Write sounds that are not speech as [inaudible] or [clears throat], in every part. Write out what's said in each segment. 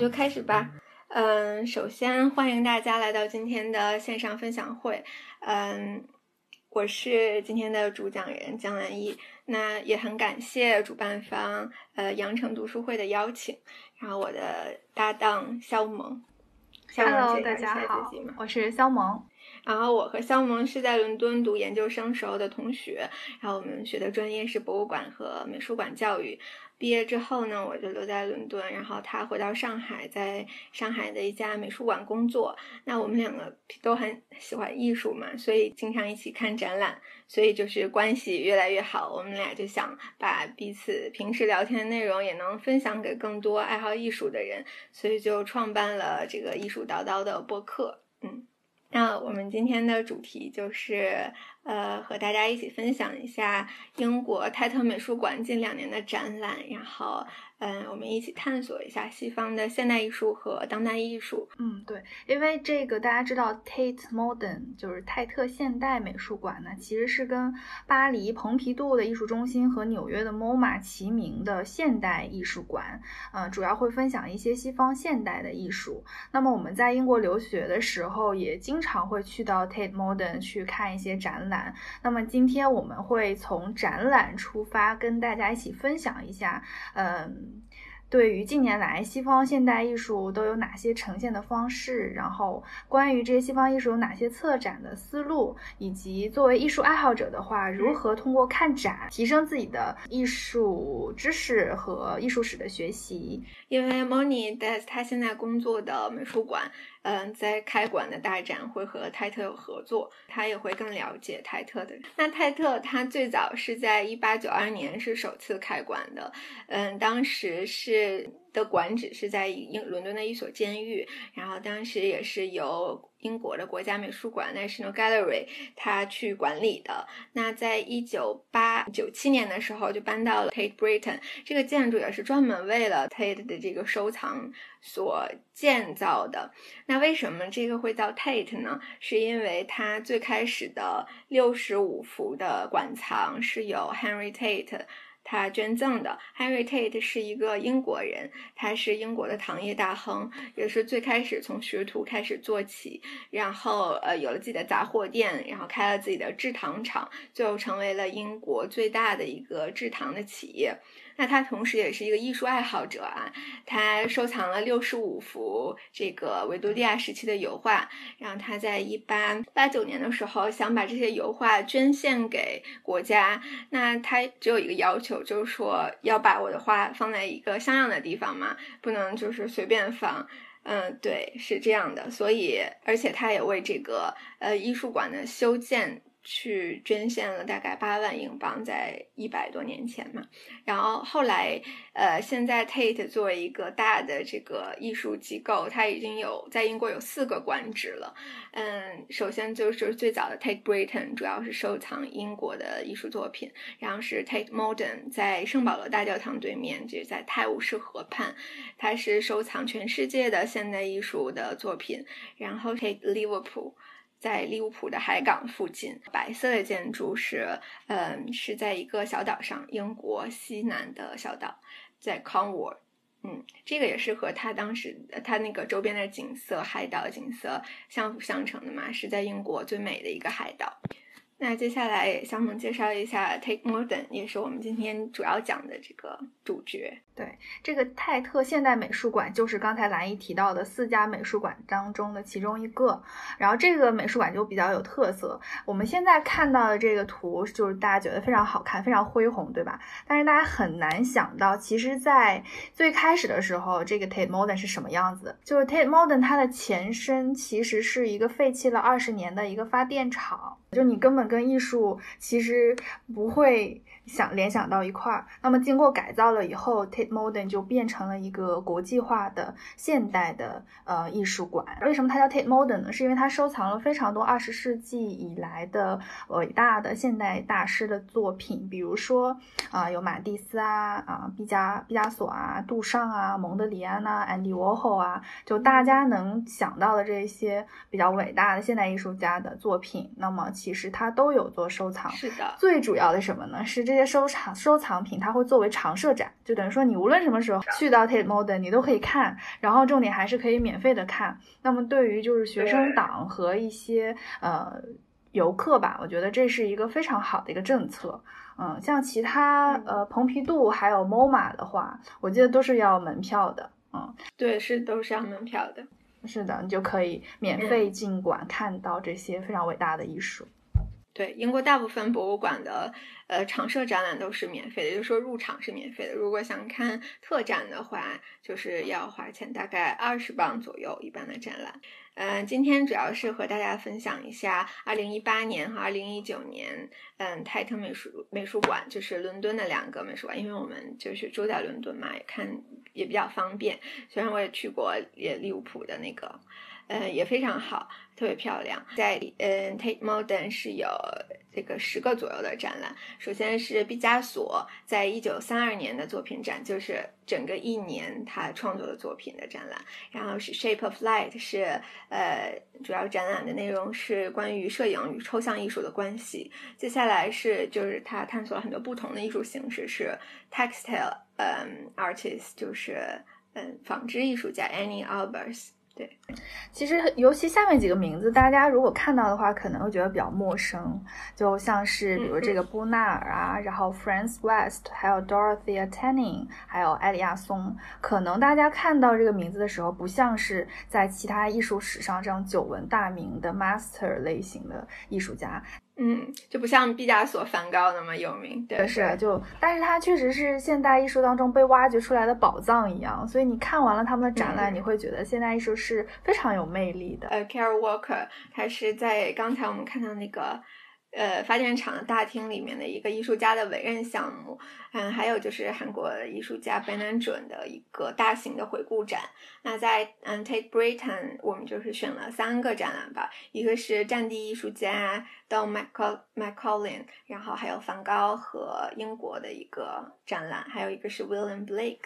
就开始吧。嗯，首先欢迎大家来到今天的线上分享会。嗯，我是今天的主讲人江兰艺。那也很感谢主办方呃羊城读书会的邀请，然后我的搭档肖萌。Hello，大家好，我是肖萌。然后我和肖萌是在伦敦读研究生时候的同学，然后我们学的专业是博物馆和美术馆教育。毕业之后呢，我就留在伦敦，然后他回到上海，在上海的一家美术馆工作。那我们两个都很喜欢艺术嘛，所以经常一起看展览，所以就是关系越来越好。我们俩就想把彼此平时聊天的内容也能分享给更多爱好艺术的人，所以就创办了这个艺术叨叨的播客。嗯，那我们今天的主题就是。呃，和大家一起分享一下英国泰特美术馆近两年的展览，然后。嗯，我们一起探索一下西方的现代艺术和当代艺术。嗯，对，因为这个大家知道，Tate Modern 就是泰特现代美术馆呢，其实是跟巴黎蓬皮杜的艺术中心和纽约的 MoMA 齐名的现代艺术馆。嗯，主要会分享一些西方现代的艺术。那么我们在英国留学的时候，也经常会去到 Tate Modern 去看一些展览。那么今天我们会从展览出发，跟大家一起分享一下，嗯。对于近年来西方现代艺术都有哪些呈现的方式，然后关于这些西方艺术有哪些策展的思路，以及作为艺术爱好者的话，如何通过看展提升自己的艺术知识和艺术史的学习？因为 Moni 在他现在工作的美术馆。嗯，在开馆的大展会和泰特有合作，他也会更了解泰特的。那泰特他最早是在一八九二年是首次开馆的，嗯，当时是。的馆址是在英伦敦的一所监狱，然后当时也是由英国的国家美术馆 National Gallery 他去管理的。那在一九八九七年的时候就搬到了 Tate Britain，这个建筑也是专门为了 Tate 的这个收藏所建造的。那为什么这个会叫 Tate 呢？是因为它最开始的六十五幅的馆藏是由 Henry Tate。他捐赠的 Henry Tate 是一个英国人，他是英国的糖业大亨，也是最开始从学徒开始做起，然后呃有了自己的杂货店，然后开了自己的制糖厂，最后成为了英国最大的一个制糖的企业。那他同时也是一个艺术爱好者啊，他收藏了六十五幅这个维多利亚时期的油画，然后他在一八八九年的时候想把这些油画捐献给国家，那他只有一个要求，就是说要把我的画放在一个像样的地方嘛，不能就是随便放，嗯，对，是这样的，所以而且他也为这个呃艺术馆的修建。去捐献了大概八万英镑，在一百多年前嘛。然后后来，呃，现在 Tate 作为一个大的这个艺术机构，它已经有在英国有四个馆址了。嗯，首先就是最早的 Tate Britain，主要是收藏英国的艺术作品。然后是 Tate Modern，在圣保罗大教堂对面，就是在泰晤士河畔，它是收藏全世界的现代艺术的作品。然后 Tate Liverpool。在利物浦的海港附近，白色的建筑是，嗯，是在一个小岛上，英国西南的小岛，在 Conwy，嗯，这个也是和他当时他那个周边的景色，海岛景色相辅相成的嘛，是在英国最美的一个海岛。那接下来，小萌介绍一下 Take Modern，也是我们今天主要讲的这个主角。对，这个泰特现代美术馆就是刚才兰姨提到的四家美术馆当中的其中一个。然后这个美术馆就比较有特色。我们现在看到的这个图，就是大家觉得非常好看，非常恢宏，对吧？但是大家很难想到，其实，在最开始的时候，这个 Tate Modern 是什么样子？就是 Tate Modern 它的前身其实是一个废弃了二十年的一个发电厂。就你根本跟艺术其实不会想联想到一块儿。那么经过改造了以后，Tate Modern 就变成了一个国际化的现代的呃艺术馆。为什么它叫 Tate Modern 呢？是因为它收藏了非常多二十世纪以来的伟大的现代大师的作品，比如说啊有马蒂斯啊啊毕加毕加索啊杜尚啊蒙德里安呐 Andy Warhol 啊，就大家能想到的这些比较伟大的现代艺术家的作品。那么其实它都有做收藏。是的，最主要的什么呢？是这些收藏收藏品，它会作为常设展，就等于说你无论什么时候去到 Tate Modern，你都可以看。然后重点还是可以免费的看。那么对于就是学生党和一些呃游客吧，我觉得这是一个非常好的一个政策。嗯，像其他呃蓬皮杜还有 MoMA 的话，我记得都是要门票的。嗯，对，是都是要门票的。是的，你就可以免费进馆看到这些非常伟大的艺术。对，英国大部分博物馆的呃常设展览都是免费的，也就是说入场是免费的。如果想看特展的话，就是要花钱，大概二十磅左右一般的展览。嗯，今天主要是和大家分享一下二零一八年和二零一九年，嗯，泰特美术美术馆就是伦敦的两个美术馆，因为我们就是住在伦敦嘛，也看也比较方便。虽然我也去过也利物浦的那个。嗯，也非常好，特别漂亮。在嗯，Tate Modern 是有这个十个左右的展览。首先是毕加索在一九三二年的作品展，就是整个一年他创作的作品的展览。然后是 Shape of Light，是呃，主要展览的内容是关于摄影与抽象艺术的关系。接下来是就是他探索了很多不同的艺术形式，是 Textile 嗯 Artist，就是嗯纺织艺术家 Annie Albers。对，其实尤其下面几个名字，大家如果看到的话，可能会觉得比较陌生，就像是比如这个布纳尔啊，然后 f r a n c West，还有 Dorothea Tanning，还有艾利亚松，可能大家看到这个名字的时候，不像是在其他艺术史上这样久闻大名的 Master 类型的艺术家。嗯，就不像毕加索、梵高那么有名，对，是就，但是它确实是现代艺术当中被挖掘出来的宝藏一样，所以你看完了他们的展览，你会觉得现代艺术是非常有魅力的。呃，Carol Walker，他是在刚才我们看到那个。呃，发电厂大厅里面的一个艺术家的委任项目，嗯，还有就是韩国艺术家白南准的一个大型的回顾展。那在嗯 Take Britain，我们就是选了三个展览吧，一个是战地艺术家 Don McCall，McCallin，然后还有梵高和英国的一个展览，还有一个是 William Blake。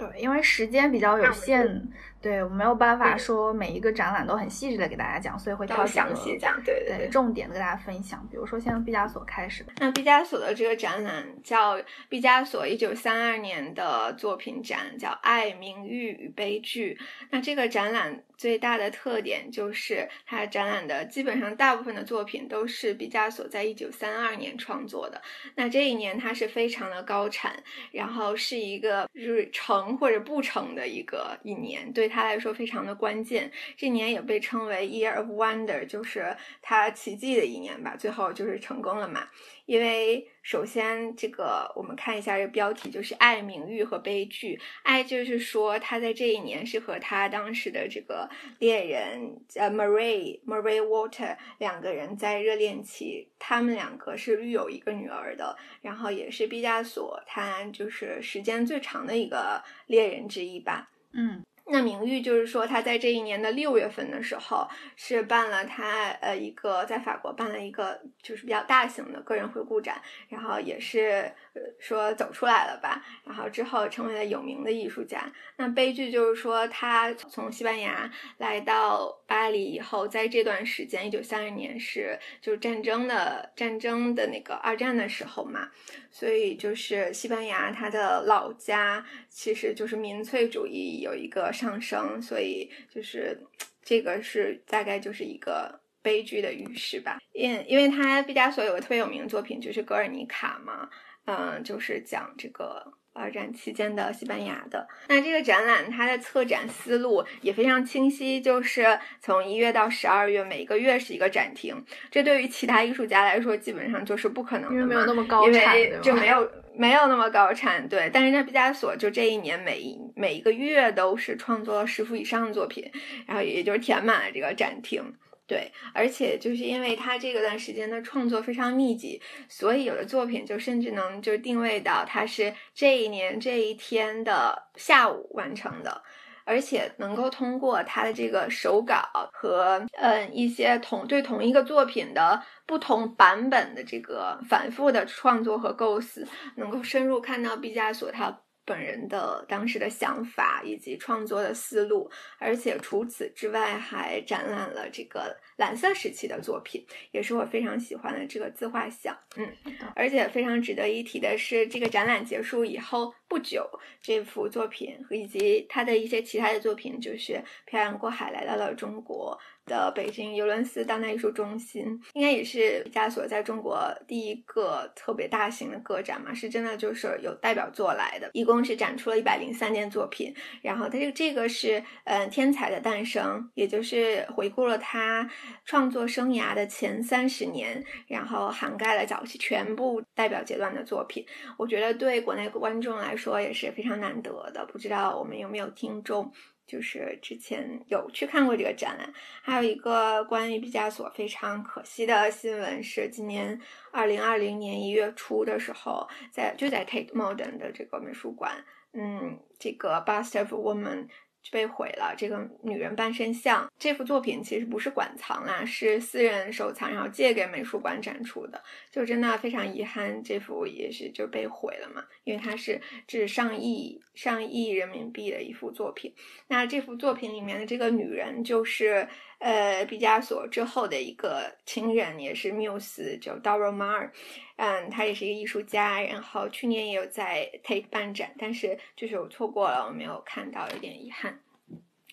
对，因为时间比较有限。对我没有办法说每一个展览都很细致的给大家讲，所以会挑详细讲，对对，重点的跟大家分享。比如说，先从毕加索开始的。那毕加索的这个展览叫毕加索一九三二年的作品展，叫《爱、名誉与悲剧》。那这个展览最大的特点就是它展览的基本上大部分的作品都是毕加索在一九三二年创作的。那这一年他是非常的高产，然后是一个就是成或者不成的一个一年，对。他来说非常的关键，这年也被称为 Year of Wonder，就是他奇迹的一年吧。最后就是成功了嘛。因为首先，这个我们看一下这标题，就是爱、名誉和悲剧。爱就是说他在这一年是和他当时的这个恋人呃 Marie Marie Walter 两个人在热恋期，他们两个是育有一个女儿的，然后也是毕加索他就是时间最长的一个恋人之一吧。嗯。那名誉就是说，他在这一年的六月份的时候，是办了他呃一个在法国办了一个就是比较大型的个人回顾展，然后也是说走出来了吧，然后之后成为了有名的艺术家。那悲剧就是说，他从西班牙来到巴黎以后，在这段时间，一九三二年是就是战争的战争的那个二战的时候嘛。所以就是西班牙，它的老家其实就是民粹主义有一个上升，所以就是这个是大概就是一个悲剧的预示吧。因因为他毕加索有个特别有名的作品就是《格尔尼卡》嘛，嗯，就是讲这个。二战期间的西班牙的那这个展览，它的策展思路也非常清晰，就是从一月到十二月，每个月是一个展厅。这对于其他艺术家来说，基本上就是不可能的，因为没有那么高产，就没有没有那么高产。对，但是在毕加索，就这一年每一每一个月都是创作了十幅以上的作品，然后也就是填满了这个展厅。对，而且就是因为他这个段时间的创作非常密集，所以有的作品就甚至能就定位到他是这一年这一天的下午完成的，而且能够通过他的这个手稿和嗯一些同对同一个作品的不同版本的这个反复的创作和构思，能够深入看到毕加索他。本人的当时的想法以及创作的思路，而且除此之外还展览了这个蓝色时期的作品，也是我非常喜欢的这个自画像。嗯，而且非常值得一提的是，这个展览结束以后不久，这幅作品以及他的一些其他的作品，就是漂洋过海来到了中国。的北京尤伦斯当代艺术中心，应该也是毕加索在中国第一个特别大型的个展嘛，是真的就是有代表作来的，一共是展出了一百零三件作品。然后它这个这个是嗯天才的诞生，也就是回顾了他创作生涯的前三十年，然后涵盖了早期全部代表阶段的作品。我觉得对国内观众来说也是非常难得的，不知道我们有没有听众。就是之前有去看过这个展览，还有一个关于毕加索非常可惜的新闻是，今年二零二零年一月初的时候，在就在 Tate Modern 的这个美术馆，嗯，这个 Bust of Woman。就被毁了。这个女人半身像这幅作品其实不是馆藏啦，是私人收藏，然后借给美术馆展出的。就真的非常遗憾，这幅也是就被毁了嘛，因为它是值上亿上亿人民币的一幅作品。那这幅作品里面的这个女人就是。呃，毕加索之后的一个情人也是缪斯，叫 Dora Maar，嗯，他也是一个艺术家，然后去年也有在 Take 办展，但是就是我错过了，我没有看到，有点遗憾。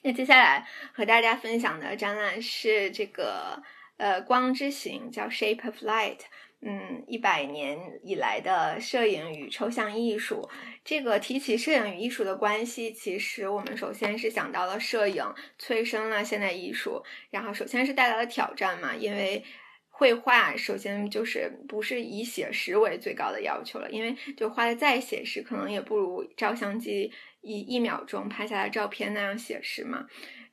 那接下来和大家分享的展览是这个呃光之行，叫 Shape of Light。嗯，一百年以来的摄影与抽象艺术，这个提起摄影与艺术的关系，其实我们首先是想到了摄影催生了现代艺术，然后首先是带来了挑战嘛，因为绘画首先就是不是以写实为最高的要求了，因为就画的再写实，可能也不如照相机一一秒钟拍下来照片那样写实嘛。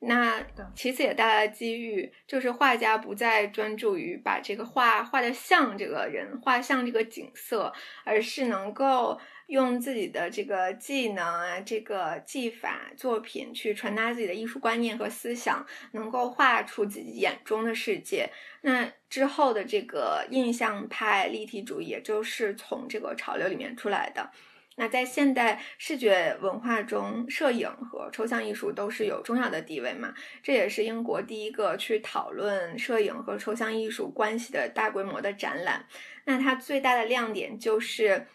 那其次也带来了机遇，就是画家不再专注于把这个画画的像这个人，画像这个景色，而是能够用自己的这个技能啊，这个技法作品去传达自己的艺术观念和思想，能够画出自己眼中的世界。那之后的这个印象派立体主义，也就是从这个潮流里面出来的。那在现代视觉文化中，摄影和抽象艺术都是有重要的地位嘛？这也是英国第一个去讨论摄影和抽象艺术关系的大规模的展览。那它最大的亮点就是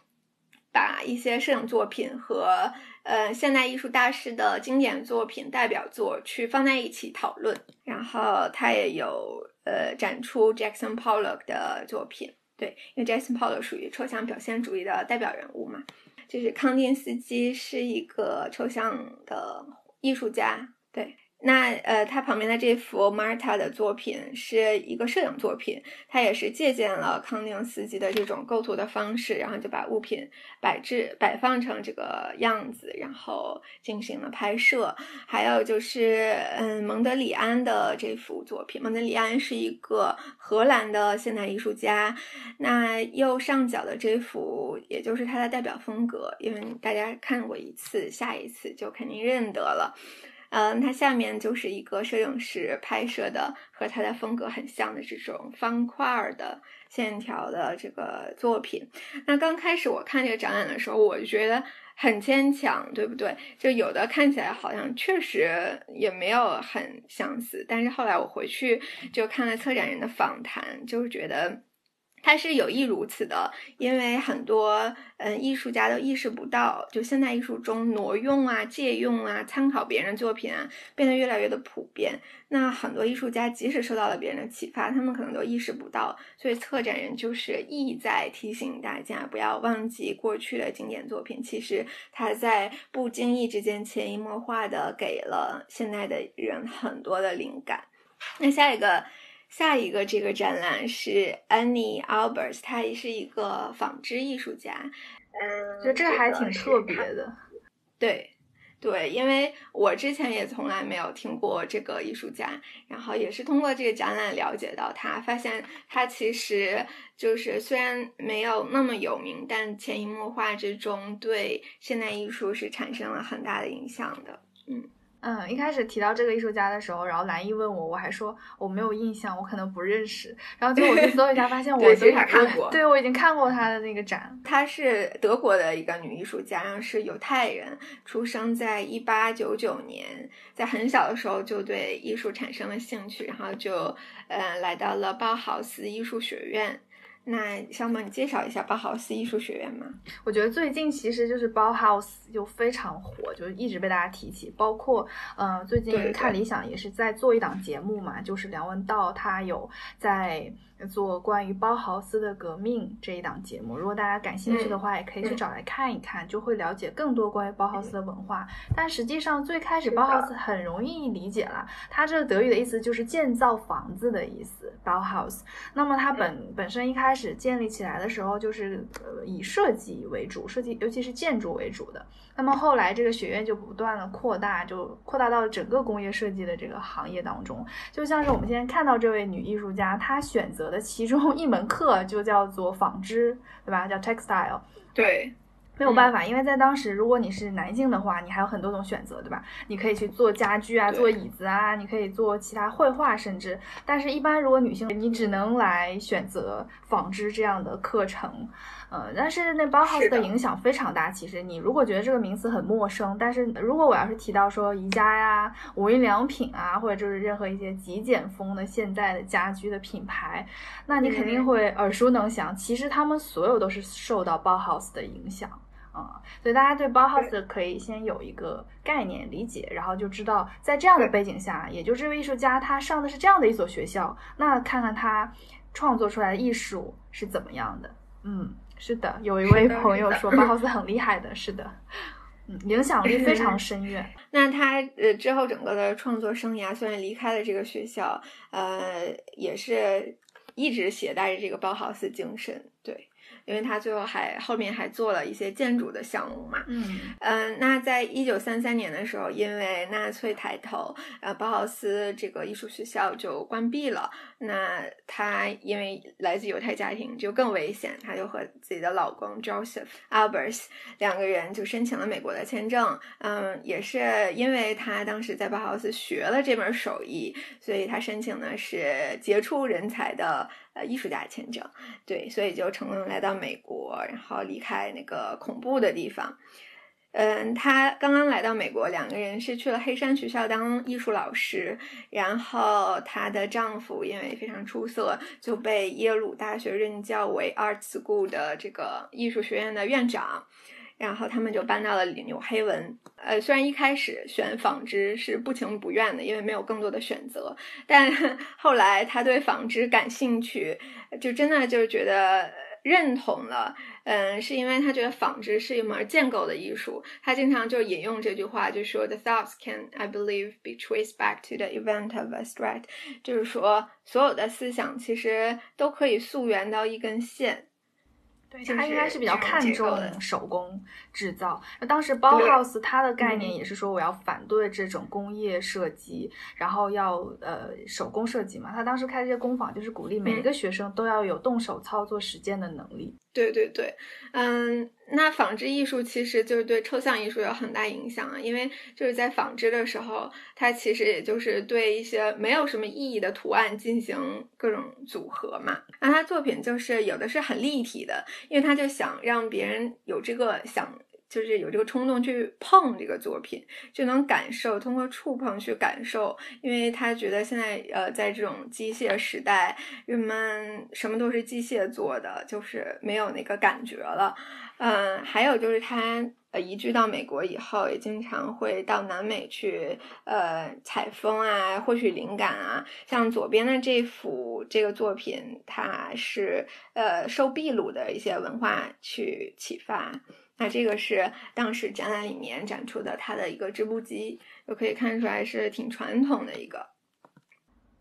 把一些摄影作品和呃现代艺术大师的经典作品代表作去放在一起讨论。然后它也有呃展出 Jackson Pollock 的作品，对，因为 Jackson Pollock 属于抽象表现主义的代表人物嘛。就是康定斯基是一个抽象的艺术家，对。那呃，他旁边的这幅 Marta 的作品是一个摄影作品，他也是借鉴了康定斯基的这种构图的方式，然后就把物品摆置摆放成这个样子，然后进行了拍摄。还有就是，嗯，蒙德里安的这幅作品，蒙德里安是一个荷兰的现代艺术家。那右上角的这幅，也就是他的代表风格，因为大家看过一次，下一次就肯定认得了。嗯，它下面就是一个摄影师拍摄的和他的风格很像的这种方块的线条的这个作品。那刚开始我看这个展览的时候，我就觉得很牵强，对不对？就有的看起来好像确实也没有很相似，但是后来我回去就看了策展人的访谈，就是觉得。他是有意如此的，因为很多嗯艺术家都意识不到，就现代艺术中挪用啊、借用啊、参考别人作品啊，变得越来越的普遍。那很多艺术家即使受到了别人的启发，他们可能都意识不到。所以策展人就是意在提醒大家，不要忘记过去的经典作品，其实他在不经意之间潜移默化的给了现在的人很多的灵感。那下一个。下一个这个展览是 Annie Albers，他也是一个纺织艺术家。嗯，觉得这个还挺特别的。对，对，因为我之前也从来没有听过这个艺术家，然后也是通过这个展览了解到他，发现他其实就是虽然没有那么有名，但潜移默化之中对现代艺术是产生了很大的影响的。嗯。嗯，一开始提到这个艺术家的时候，然后蓝一问我，我还说我没有印象，我可能不认识。然后最后我去搜一下，发现我对看过，对我已经看过他的那个展。她是德国的一个女艺术家，然后是犹太人，出生在一八九九年，在很小的时候就对艺术产生了兴趣，然后就嗯来到了包豪斯艺术学院。那小萌，你介绍一下包豪斯艺术学院吗？我觉得最近其实就是包豪斯就非常火，就是一直被大家提起。包括呃，最近看理想也是在做一档节目嘛，就是梁文道他有在。做关于包豪斯的革命这一档节目，如果大家感兴趣的话，也可以去找来看一看，就会了解更多关于包豪斯的文化。但实际上，最开始包豪斯很容易理解了，它这个德语的意思就是建造房子的意思，包豪斯。那么它本本身一开始建立起来的时候，就是呃以设计为主，设计尤其是建筑为主的。那么后来这个学院就不断的扩大，就扩大到整个工业设计的这个行业当中。就像是我们现在看到这位女艺术家，她选择的其中一门课就叫做纺织，对吧？叫 textile。对，没有办法，因为在当时，如果你是男性的话，你还有很多种选择，对吧？你可以去做家具啊，做椅子啊，你可以做其他绘画，甚至，但是一般如果女性，你只能来选择纺织这样的课程。呃，但是那包豪斯的影响非常大。其实你如果觉得这个名词很陌生，但是如果我要是提到说宜家呀、无印良品啊，或者就是任何一些极简风的现在的家居的品牌，那你肯定会耳熟能详。其实他们所有都是受到包豪斯的影响啊，所以大家对包豪斯可以先有一个概念理解，然后就知道在这样的背景下，也就这位艺术家他上的是这样的一所学校，那看看他创作出来的艺术是怎么样的，嗯。是的，有 [laughs] 一位朋友说包豪斯很厉害的，是的，[laughs] 嗯，影响力非常深远。[laughs] 那他呃之后整个的创作生涯，虽然离开了这个学校，呃，也是一直携带着这个包豪斯精神，对。因为他最后还后面还做了一些建筑的项目嘛，嗯嗯，那在一九三三年的时候，因为纳粹抬头，呃，包豪斯这个艺术学校就关闭了。那他因为来自犹太家庭，就更危险，他就和自己的老公 Joseph Albers 两个人就申请了美国的签证。嗯，也是因为他当时在包豪斯学了这门手艺，所以他申请的是杰出人才的。艺术家签证，对，所以就成功来到美国，然后离开那个恐怖的地方。嗯，他刚刚来到美国，两个人是去了黑山学校当艺术老师，然后她的丈夫因为非常出色，就被耶鲁大学任教为 Art School 的这个艺术学院的院长。然后他们就搬到了纽黑文。呃，虽然一开始选纺织是不情不愿的，因为没有更多的选择，但 [laughs] 后来他对纺织感兴趣，就真的就是觉得认同了。嗯，是因为他觉得纺织是一门建构的艺术。他经常就引用这句话，就说 “The thoughts can, I believe, be traced back to the event of a thread”，就是说所有的思想其实都可以溯源到一根线。对，他应该是比较看重手工制造。那当时包豪斯它的概念也是说，我要反对这种工业设计，然后要呃手工设计嘛。他当时开这些工坊，就是鼓励每一个学生都要有动手操作实践的能力。对对对，嗯，那纺织艺术其实就是对抽象艺术有很大影响啊，因为就是在纺织的时候，它其实也就是对一些没有什么意义的图案进行各种组合嘛。那他作品就是有的是很立体的，因为他就想让别人有这个想。就是有这个冲动去碰这个作品，就能感受，通过触碰去感受，因为他觉得现在呃，在这种机械时代，人们什么都是机械做的，就是没有那个感觉了。嗯，还有就是他呃移居到美国以后，也经常会到南美去呃采风啊，获取灵感啊。像左边的这幅这个作品，它是呃受秘鲁的一些文化去启发。那这个是当时展览里面展出的它的一个织布机，就可以看出来是挺传统的一个。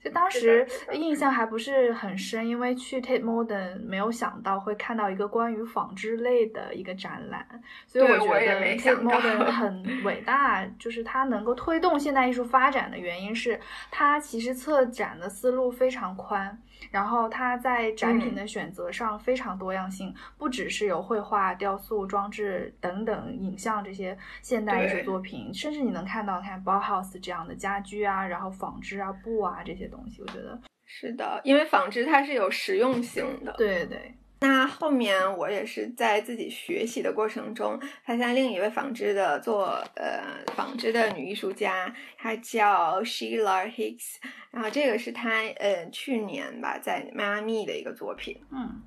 就当时印象还不是很深，因为去 Tate Modern 没有想到会看到一个关于纺织类的一个展览，所以我觉得 Tate Modern [laughs] 很伟大，就是它能够推动现代艺术发展的原因是它其实策展的思路非常宽。然后它在展品的选择上非常多样性，不只是有绘画、雕塑、装置等等影像这些现代艺术作品，甚至你能看到看 Bauhaus 这样的家居啊，然后纺织啊、布啊这些东西，我觉得是的，因为纺织它是有实用性的。对对。那后面我也是在自己学习的过程中，发现另一位纺织的做呃纺织的女艺术家，她叫 Sheila Hicks，然后这个是她呃去年吧在迈阿密的一个作品，嗯。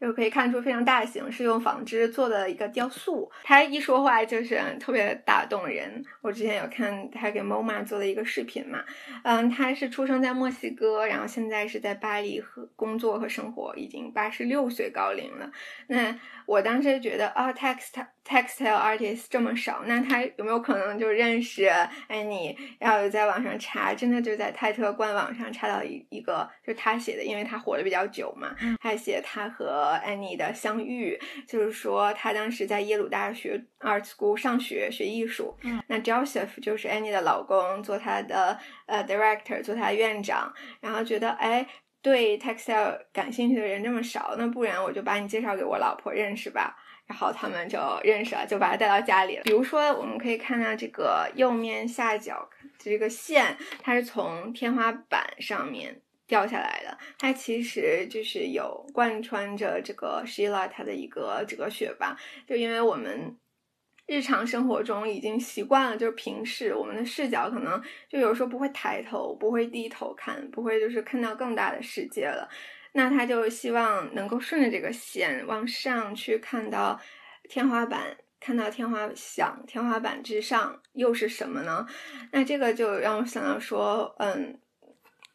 就可以看出非常大型，是用纺织做的一个雕塑。他一说话就是特别打动人。我之前有看他给 MoMA 做的一个视频嘛，嗯，他是出生在墨西哥，然后现在是在巴黎和工作和生活，已经八十六岁高龄了。那我当时觉得啊，Text textile artist 这么少，那他有没有可能就认识安妮？然后在网上查，真的就在泰特官网上查到一一个，就是他写的，因为他活得比较久嘛，他写他和安妮的相遇，就是说他当时在耶鲁大学 art school 上学学艺术。嗯，那 Joseph 就是安妮的老公，做他的呃 director，做他的院长。然后觉得哎，对 textile 感兴趣的人这么少，那不然我就把你介绍给我老婆认识吧。然后他们就认识了，就把他带到家里了。比如说，我们可以看到这个右面下角这个线，它是从天花板上面。掉下来的，它其实就是有贯穿着这个 Sheila 它的一个哲学吧。就因为我们日常生活中已经习惯了，就是平视，我们的视角可能就有时候不会抬头，不会低头看，不会就是看到更大的世界了。那他就希望能够顺着这个线往上去看到天花板，看到天花想天花板之上又是什么呢？那这个就让我想到说，嗯。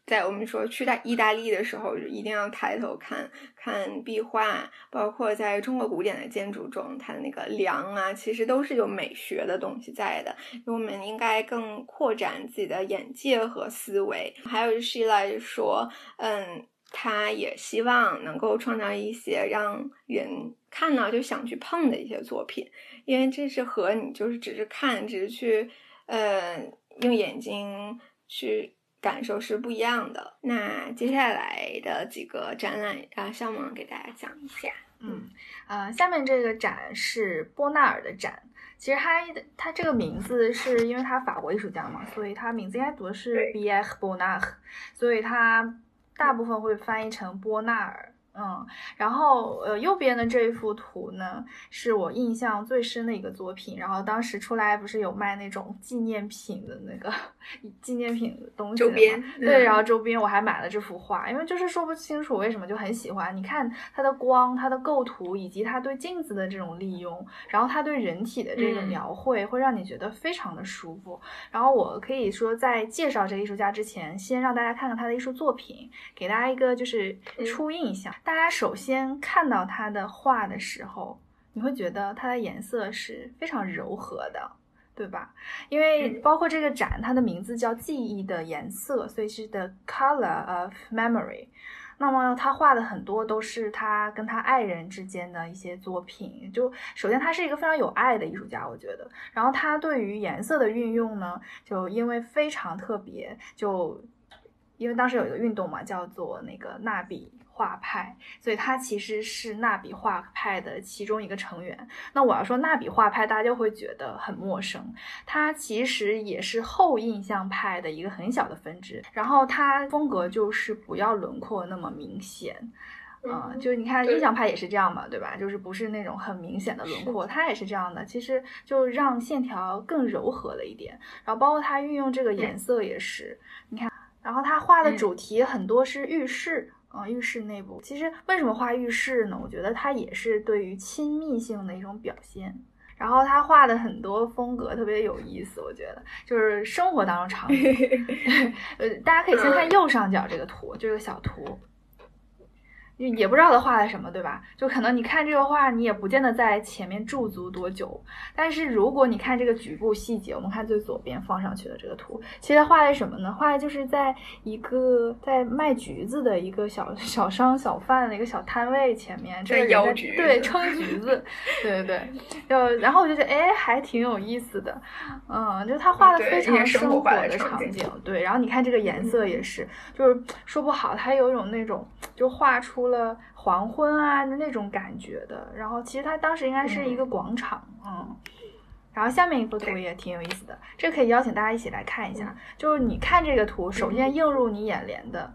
在我们说去大意大利的时候，一定要抬头看看壁画，包括在中国古典的建筑中，它的那个梁啊，其实都是有美学的东西在的。我们应该更扩展自己的眼界和思维。还有就是来说，嗯，他也希望能够创造一些让人看到就想去碰的一些作品，因为这是和你就是只是看，只是去，呃，用眼睛去。感受是不一样的。那接下来的几个展览啊，向萌给大家讲一下。嗯，呃，下面这个展是波纳尔的展。其实他他这个名字是因为他法国艺术家嘛，所以他名字应该读的是 b i e r Bonnard，所以他大部分会翻译成波纳尔。嗯，然后呃，右边的这一幅图呢，是我印象最深的一个作品。然后当时出来不是有卖那种纪念品的那个 [laughs] 纪念品的东西周边，对，然后周边我还买了这幅画，因为就是说不清楚为什么就很喜欢。你看它的光、它的构图以及它对镜子的这种利用，然后它对人体的这个描绘，会让你觉得非常的舒服。然后我可以说在介绍这个艺术家之前，先让大家看看他的艺术作品，给大家一个就是初印象。大家首先看到他的画的时候，你会觉得它的颜色是非常柔和的，对吧？因为包括这个展，它的名字叫“记忆的颜色”，所以是 The Color of Memory。那么他画的很多都是他跟他爱人之间的一些作品。就首先他是一个非常有爱的艺术家，我觉得。然后他对于颜色的运用呢，就因为非常特别，就因为当时有一个运动嘛，叫做那个纳比。画派，所以他其实是纳比画派的其中一个成员。那我要说纳比画派，大家就会觉得很陌生。它其实也是后印象派的一个很小的分支。然后它风格就是不要轮廓那么明显，嗯，就是你看印象派也是这样嘛，对吧？就是不是那种很明显的轮廓，它也是这样的。其实就让线条更柔和了一点。然后包括它运用这个颜色也是，你看，然后它画的主题很多是浴室。啊，浴室内部其实为什么画浴室呢？我觉得它也是对于亲密性的一种表现。然后他画的很多风格特别有意思，我觉得就是生活当中场景。[laughs] 呃，大家可以先看右上角这个图，这个小图。也不知道他画的什么，对吧？就可能你看这个画，你也不见得在前面驻足多久。但是如果你看这个局部细节，我们看最左边放上去的这个图，其实他画的什么呢？画的就是在一个在卖橘子的一个小小商小贩的一个小摊位前面，这个对，[laughs] 称橘子，对对对。就，然后我就觉得，哎，还挺有意思的。嗯，就他画的非常生活的场景，对。然后你看这个颜色也是，就是说不好，他有一种那种就画出。了黄昏啊的那种感觉的，然后其实它当时应该是一个广场，嗯，然后下面一幅图也挺有意思的，这可以邀请大家一起来看一下。就是你看这个图，首先映入你眼帘的，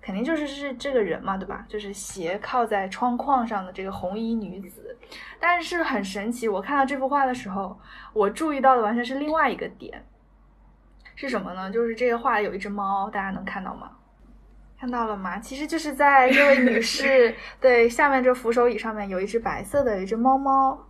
肯定就是是这个人嘛，对吧？就是斜靠在窗框上的这个红衣女子。但是很神奇，我看到这幅画的时候，我注意到的完全是另外一个点，是什么呢？就是这个画有一只猫，大家能看到吗？看到了吗？其实就是在这位女士 [laughs] 对下面这扶手椅上面有一只白色的一只猫猫，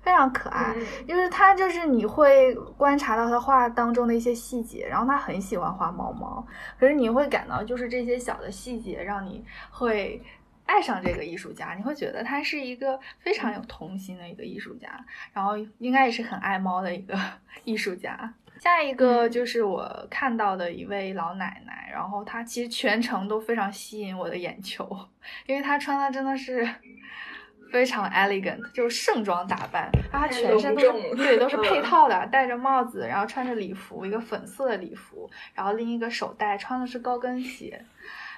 非常可爱。因为她就是你会观察到她画当中的一些细节，然后她很喜欢画猫猫。可是你会感到就是这些小的细节让你会爱上这个艺术家，你会觉得他是一个非常有童心的一个艺术家，然后应该也是很爱猫的一个 [laughs] 艺术家。下一个就是我看到的一位老奶奶，然后她其实全程都非常吸引我的眼球，因为她穿的真的是 [laughs] 非常 elegant，就是盛装打扮，她全身都是对都是配套的，戴着帽子，然后穿着礼服，一个粉色的礼服，然后拎一个手袋，穿的是高跟鞋。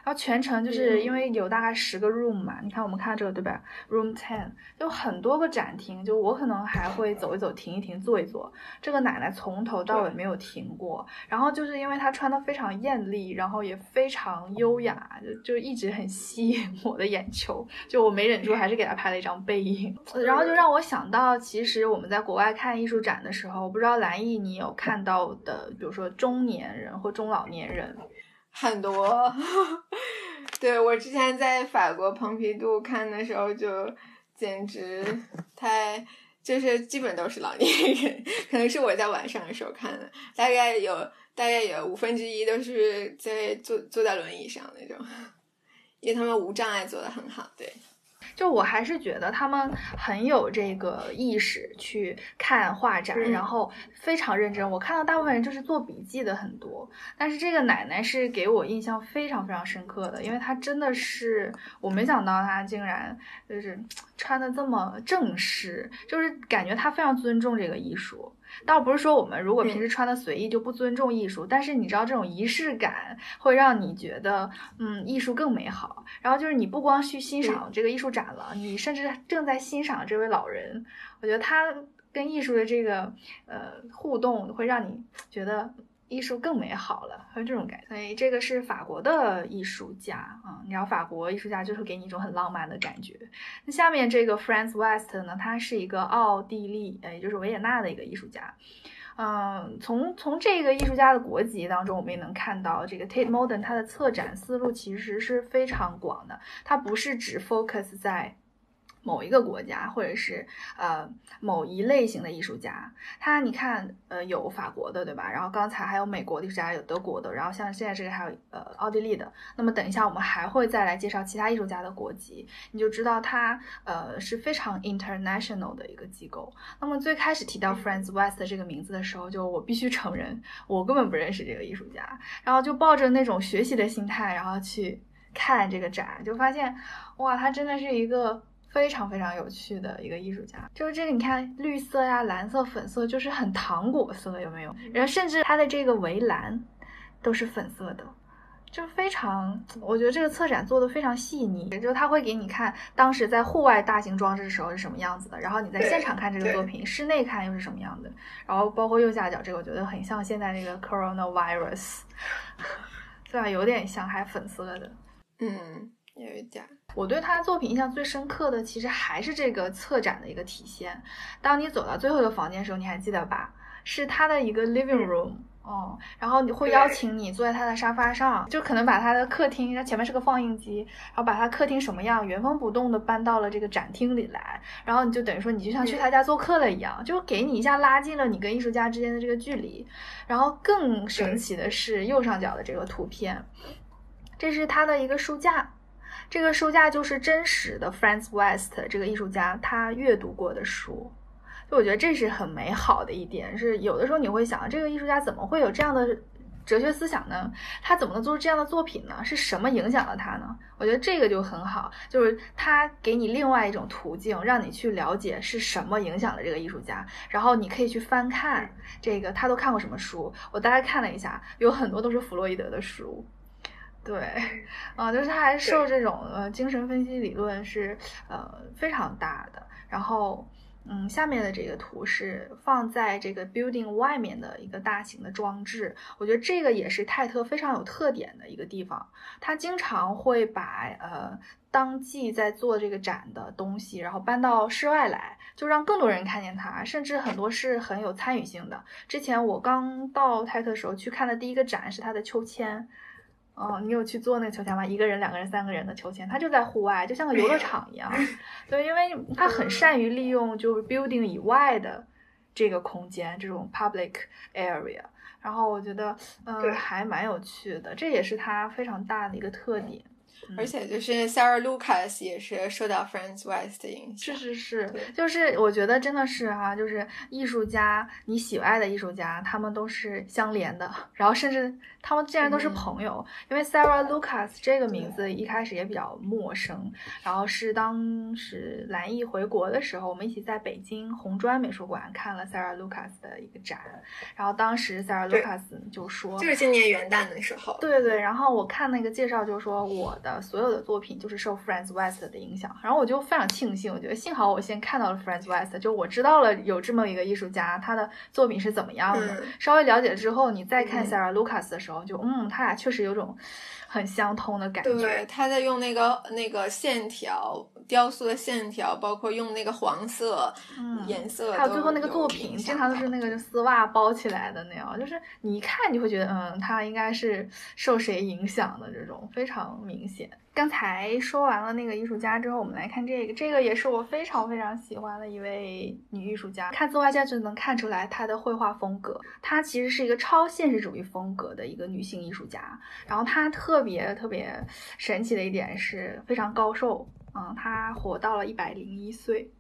然后全程就是因为有大概十个 room 嘛，你看我们看这个对吧？room ten 就很多个展厅，就我可能还会走一走、停一停、坐一坐。这个奶奶从头到尾没有停过，然后就是因为她穿的非常艳丽，然后也非常优雅，就就一直很吸引我的眼球，就我没忍住，还是给她拍了一张背影。[laughs] 然后就让我想到，其实我们在国外看艺术展的时候，我不知道蓝艺你有看到的，比如说中年人或中老年人。很多，对我之前在法国蓬皮杜看的时候，就简直太就是基本都是老年人，可能是我在晚上的时候看的，大概有大概有五分之一都是在坐坐在轮椅上那种，因为他们无障碍做的很好，对。就我还是觉得他们很有这个意识去看画展，然后非常认真。我看到大部分人就是做笔记的很多，但是这个奶奶是给我印象非常非常深刻的，因为她真的是我没想到她竟然就是穿的这么正式，就是感觉她非常尊重这个艺术。倒不是说我们如果平时穿的随意就不尊重艺术，但是你知道这种仪式感会让你觉得，嗯，艺术更美好。然后就是你不光去欣赏这个艺术展了，你甚至正在欣赏这位老人。我觉得他跟艺术的这个呃互动会让你觉得。艺术更美好了，还有这种感觉。所以这个是法国的艺术家啊，你知道法国艺术家就会给你一种很浪漫的感觉。那下面这个 Franz West 呢，他是一个奥地利，呃，也就是维也纳的一个艺术家。嗯，从从这个艺术家的国籍当中，我们也能看到这个 Tate Modern 它的策展思路其实是非常广的，它不是只 focus 在。某一个国家，或者是呃某一类型的艺术家，他你看，呃有法国的，对吧？然后刚才还有美国的艺术家，有德国的，然后像现在这个还有呃奥地利的。那么等一下我们还会再来介绍其他艺术家的国籍，你就知道他呃是非常 international 的一个机构。那么最开始提到 Franz West 这个名字的时候，就我必须承认，我根本不认识这个艺术家，然后就抱着那种学习的心态，然后去看这个展，就发现哇，他真的是一个。非常非常有趣的一个艺术家，就是这个，你看绿色呀、蓝色、粉色，就是很糖果色，有没有？然后甚至它的这个围栏都是粉色的，就非常，我觉得这个策展做的非常细腻。也就是他会给你看当时在户外大型装置的时候是什么样子的，然后你在现场看这个作品，室内看又是什么样的。然后包括右下角这个，我觉得很像现在那个 coronavirus，[laughs] 对吧？有点像，还粉色的，嗯，有一点。我对他的作品印象最深刻的，其实还是这个策展的一个体现。当你走到最后一个房间的时候，你还记得吧？是他的一个 living room，哦，然后你会邀请你坐在他的沙发上，就可能把他的客厅，他前面是个放映机，然后把他客厅什么样原封不动的搬到了这个展厅里来，然后你就等于说你就像去他家做客了一样，就给你一下拉近了你跟艺术家之间的这个距离。然后更神奇的是右上角的这个图片，这是他的一个书架。这个书架就是真实的 Franz West 这个艺术家他阅读过的书，就我觉得这是很美好的一点。是有的时候你会想，这个艺术家怎么会有这样的哲学思想呢？他怎么能做出这样的作品呢？是什么影响了他呢？我觉得这个就很好，就是他给你另外一种途径，让你去了解是什么影响了这个艺术家，然后你可以去翻看这个他都看过什么书。我大概看了一下，有很多都是弗洛伊德的书。对，啊，就是他还受这种呃精神分析理论是呃非常大的。然后，嗯，下面的这个图是放在这个 building 外面的一个大型的装置。我觉得这个也是泰特非常有特点的一个地方。他经常会把呃当季在做这个展的东西，然后搬到室外来，就让更多人看见它，甚至很多是很有参与性的。之前我刚到泰特的时候去看的第一个展是他的秋千。哦，你有去做那个秋千吗？一个人、两个人、三个人的秋千，它就在户外，就像个游乐场一样。[laughs] 对，因为他很善于利用就是 building 以外的这个空间，这种 public area。然后我觉得，嗯，还蛮有趣的，这也是它非常大的一个特点。而且就是 Sarah Lucas 也是受到 Friends West 的影响，是是是，就是我觉得真的是哈，就是艺术家，你喜爱的艺术家，他们都是相连的，然后甚至他们竟然都是朋友，因为 Sarah Lucas 这个名字一开始也比较陌生，然后是当时蓝艺回国的时候，我们一起在北京红砖美术馆看了 Sarah Lucas 的一个展，然后当时 Sarah Lucas 就说，就是今年元旦的时候，对对对，然后我看那个介绍就说我的。所有的作品就是受 Franz West 的影响，然后我就非常庆幸，我觉得幸好我先看到了 Franz West，就我知道了有这么一个艺术家，他的作品是怎么样的。稍微了解之后，你再看 Sarah Lucas 的时候，就嗯，他俩确实有种很相通的感觉。对，他在用那个那个线条雕塑的线条，包括用那个黄色颜色，还有最后那个作品，经常都是那个丝袜包起来的那样，就是你一看就会觉得，嗯，他应该是受谁影响的这种非常明显。刚才说完了那个艺术家之后，我们来看这个，这个也是我非常非常喜欢的一位女艺术家。看自画像就能看出来她的绘画风格，她其实是一个超现实主义风格的一个女性艺术家。然后她特别特别神奇的一点是非常高寿，嗯，她活到了一百零一岁。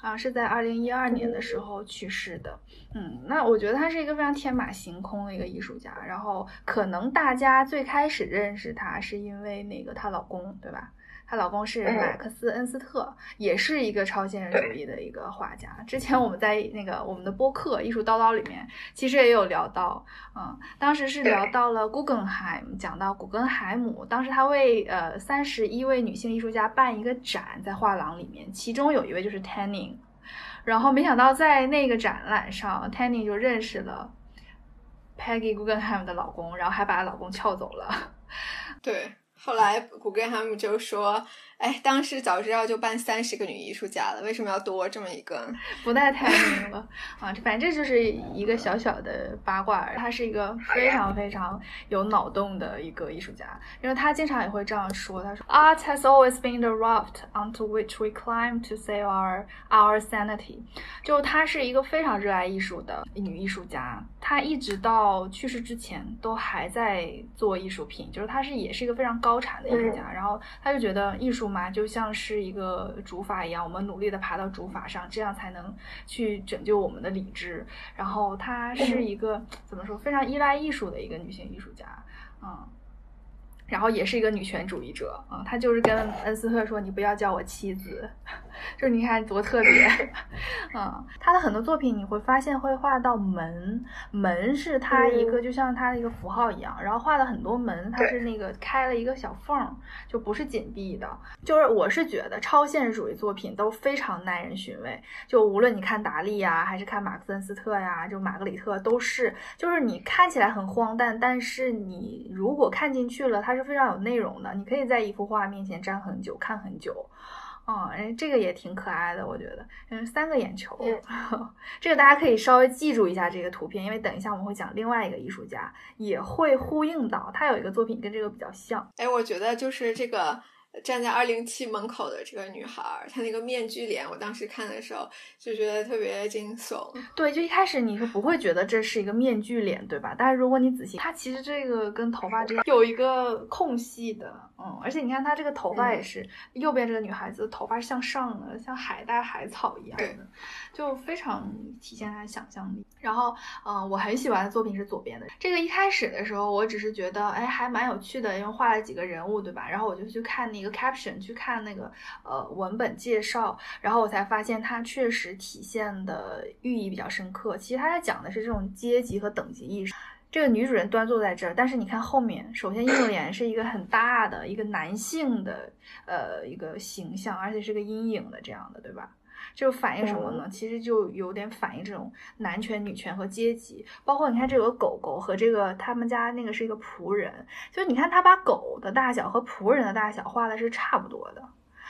啊，是在二零一二年的时候去世的。嗯，那我觉得她是一个非常天马行空的一个艺术家。然后，可能大家最开始认识她是因为那个她老公，对吧？她老公是马克思恩斯特，也是一个超现实主义的一个画家。之前我们在那个我们的播客《艺术叨叨》里面，其实也有聊到，嗯，当时是聊到了 Guggenheim，讲到古根海姆，当时他为呃三十一位女性艺术家办一个展，在画廊里面，其中有一位就是 Tanning，然后没想到在那个展览上，Tanning 就认识了 Peggy Guggenheim 的老公，然后还把老公撬走了，[laughs] 对。后来古根海姆就说：“哎，当时早知道就办三十个女艺术家了，为什么要多这么一个？[laughs] 不带太明了啊！反正这就是一个小小的八卦。他是一个非常非常有脑洞的一个艺术家，因为他经常也会这样说：他说，Art has always been the raft onto which we climb to save our our sanity。就她是一个非常热爱艺术的女艺术家。”她一直到去世之前都还在做艺术品，就是她是也是一个非常高产的艺术家。然后他就觉得艺术嘛，就像是一个竹筏一样，我们努力的爬到竹筏上，这样才能去拯救我们的理智。然后她是一个怎么说，非常依赖艺术的一个女性艺术家，嗯。然后也是一个女权主义者啊，她就是跟恩斯特说：“你不要叫我妻子。[laughs] ”就是你看多特别，[laughs] 嗯，她的很多作品你会发现会画到门，门是她一个就像她的一个符号一样，然后画了很多门，它是那个开了一个小缝，就不是紧闭的。就是我是觉得超现实主义作品都非常耐人寻味，就无论你看达利呀，还是看马克思恩斯特呀，就玛格里特都是，就是你看起来很荒诞，但是你如果看进去了，它是。非常有内容的，你可以在一幅画面前站很久，看很久，啊，哎，这个也挺可爱的，我觉得，嗯，三个眼球，[laughs] 这个大家可以稍微记住一下这个图片，因为等一下我们会讲另外一个艺术家，也会呼应到他有一个作品跟这个比较像，哎，我觉得就是这个。站在二零七门口的这个女孩，她那个面具脸，我当时看的时候就觉得特别惊悚。对，就一开始你是不会觉得这是一个面具脸，对吧？但是如果你仔细，它其实这个跟头发之间有一个空隙的，嗯，而且你看她这个头发也是，右边这个女孩子头发是向上的，像海带、海草一样的，就非常体现她的想象力。然后，嗯，我很喜欢的作品是左边的这个。一开始的时候，我只是觉得，哎，还蛮有趣的，因为画了几个人物，对吧？然后我就去看那个 caption，去看那个呃文本介绍，然后我才发现它确实体现的寓意比较深刻。其实他在讲的是这种阶级和等级意识。这个女主人端坐在这儿，但是你看后面，首先映入眼是一个很大的一个男性的呃一个形象，而且是个阴影的这样的，对吧？就反映什么呢？其实就有点反映这种男权、女权和阶级。包括你看这个狗狗和这个他们家那个是一个仆人，就是你看他把狗的大小和仆人的大小画的是差不多的，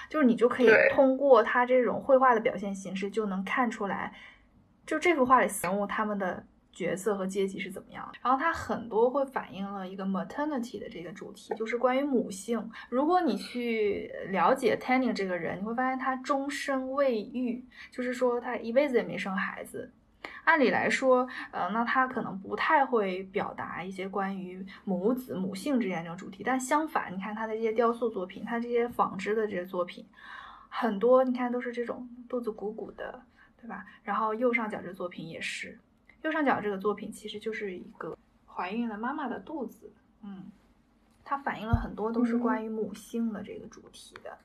就是你就可以通过他这种绘画的表现形式就能看出来，就这幅画里人物他们的。角色和阶级是怎么样的？然后它很多会反映了一个 maternity 的这个主题，就是关于母性。如果你去了解 Tanning 这个人，你会发现他终身未育，就是说他一辈子也没生孩子。按理来说，呃，那他可能不太会表达一些关于母子母性之间这种主题。但相反，你看他的这些雕塑作品，他这些纺织的这些作品，很多你看都是这种肚子鼓鼓的，对吧？然后右上角这作品也是。右上角这个作品其实就是一个怀孕了妈妈的肚子，嗯，它反映了很多都是关于母性的这个主题的，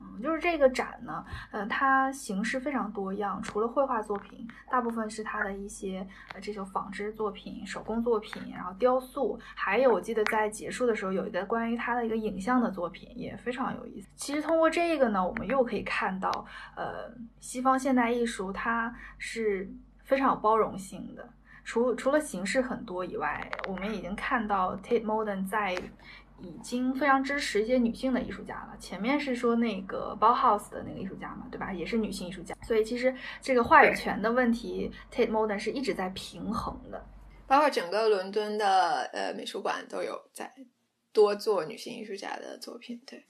嗯，就是这个展呢，嗯，它形式非常多样，除了绘画作品，大部分是它的一些呃这种纺织作品、手工作品，然后雕塑，还有我记得在结束的时候有一个关于它的一个影像的作品，也非常有意思。其实通过这个呢，我们又可以看到，呃，西方现代艺术它是。非常有包容性的，除除了形式很多以外，我们已经看到 Tate Modern 在已经非常支持一些女性的艺术家了。前面是说那个 Bauhaus 的那个艺术家嘛，对吧？也是女性艺术家，所以其实这个话语权的问题，Tate Modern 是一直在平衡的。包括整个伦敦的呃美术馆都有在多做女性艺术家的作品。对，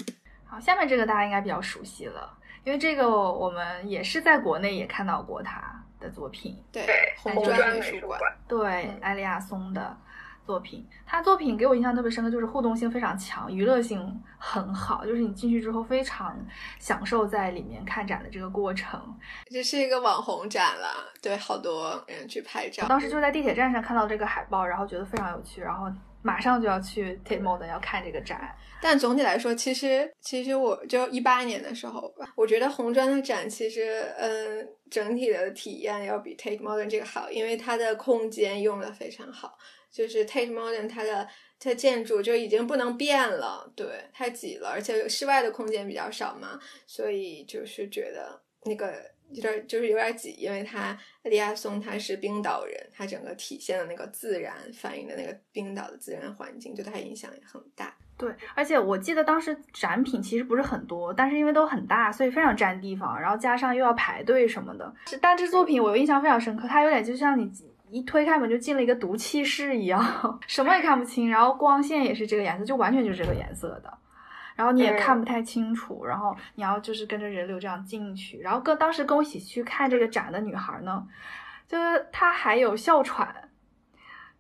好，下面这个大家应该比较熟悉了，因为这个我们也是在国内也看到过它。的作品，对红砖美术馆，对埃利亚松的作品，他作品给我印象特别深刻，就是互动性非常强，娱乐性很好，就是你进去之后非常享受在里面看展的这个过程。这是一个网红展了，对，好多人去拍照。当时就在地铁站上看到这个海报，然后觉得非常有趣，然后马上就要去 Tate Modern 要看这个展。但总体来说，其实其实我就一八年的时候吧，我觉得红砖的展其实，嗯，整体的体验要比 Take Modern 这个好，因为它的空间用的非常好。就是 Take Modern 它的它建筑就已经不能变了，对，太挤了，而且室外的空间比较少嘛，所以就是觉得那个有点就是有点挤，因为它利亚松他是冰岛人，他整个体现的那个自然反映的那个冰岛的自然环境，对他影响也很大。对，而且我记得当时展品其实不是很多，但是因为都很大，所以非常占地方。然后加上又要排队什么的，但这作品我印象非常深刻，它有点就像你一推开门就进了一个毒气室一样，[laughs] 什么也看不清，然后光线也是这个颜色，就完全就是这个颜色的，然后你也看不太清楚，然后你要就是跟着人流这样进去。然后跟当时跟我一起去看这个展的女孩呢，就是她还有哮喘。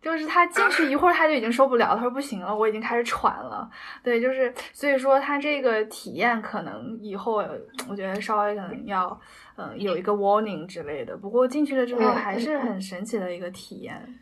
就是他进去一会儿，他就已经受不了，他说不行了，我已经开始喘了。对，就是所以说他这个体验可能以后我觉得稍微可能要嗯有一个 warning 之类的。不过进去了之后还是很神奇的一个体验。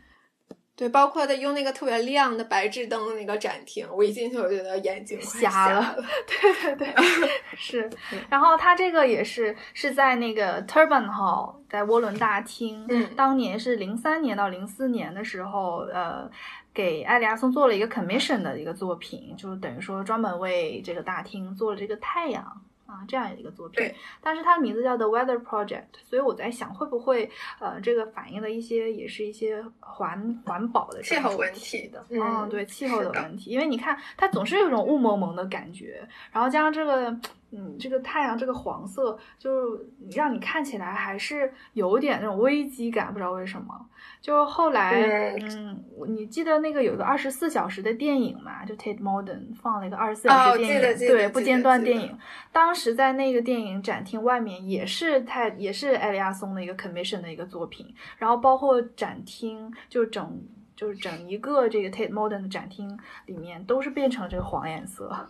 对，包括他用那个特别亮的白炽灯的那个展厅，我一进去我觉得眼睛瞎了。[laughs] 对对对，[laughs] 是。然后他这个也是是在那个 Turban Hall，在涡轮大厅。嗯。当年是零三年到零四年的时候，呃，给艾利亚松做了一个 commission 的一个作品，就等于说专门为这个大厅做了这个太阳。啊，这样一个作品，但是它的名字叫 The Weather Project，所以我在想，会不会呃，这个反映了一些也是一些环环保的气候问题的，嗯，对气候的。问题，因为你看它总是有一种雾蒙蒙的感觉，然后加上这个嗯，这个太阳这个黄色，就让你看起来还是有点那种危机感，不知道为什么。就后来，嗯，你记得那个有个二十四小时的电影嘛？就 Tate Modern 放了一个二十四小时电影，对，不间断电影。当时在那个电影展厅外面，也是太也是艾利亚松的一个 commission 的一个作品。然后包括展厅，就整就是整一个这个 Tate Modern 的展厅里面，都是变成这个黄颜色。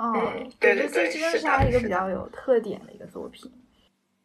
哦，对对对，这是他一个比较有特点的一个作品。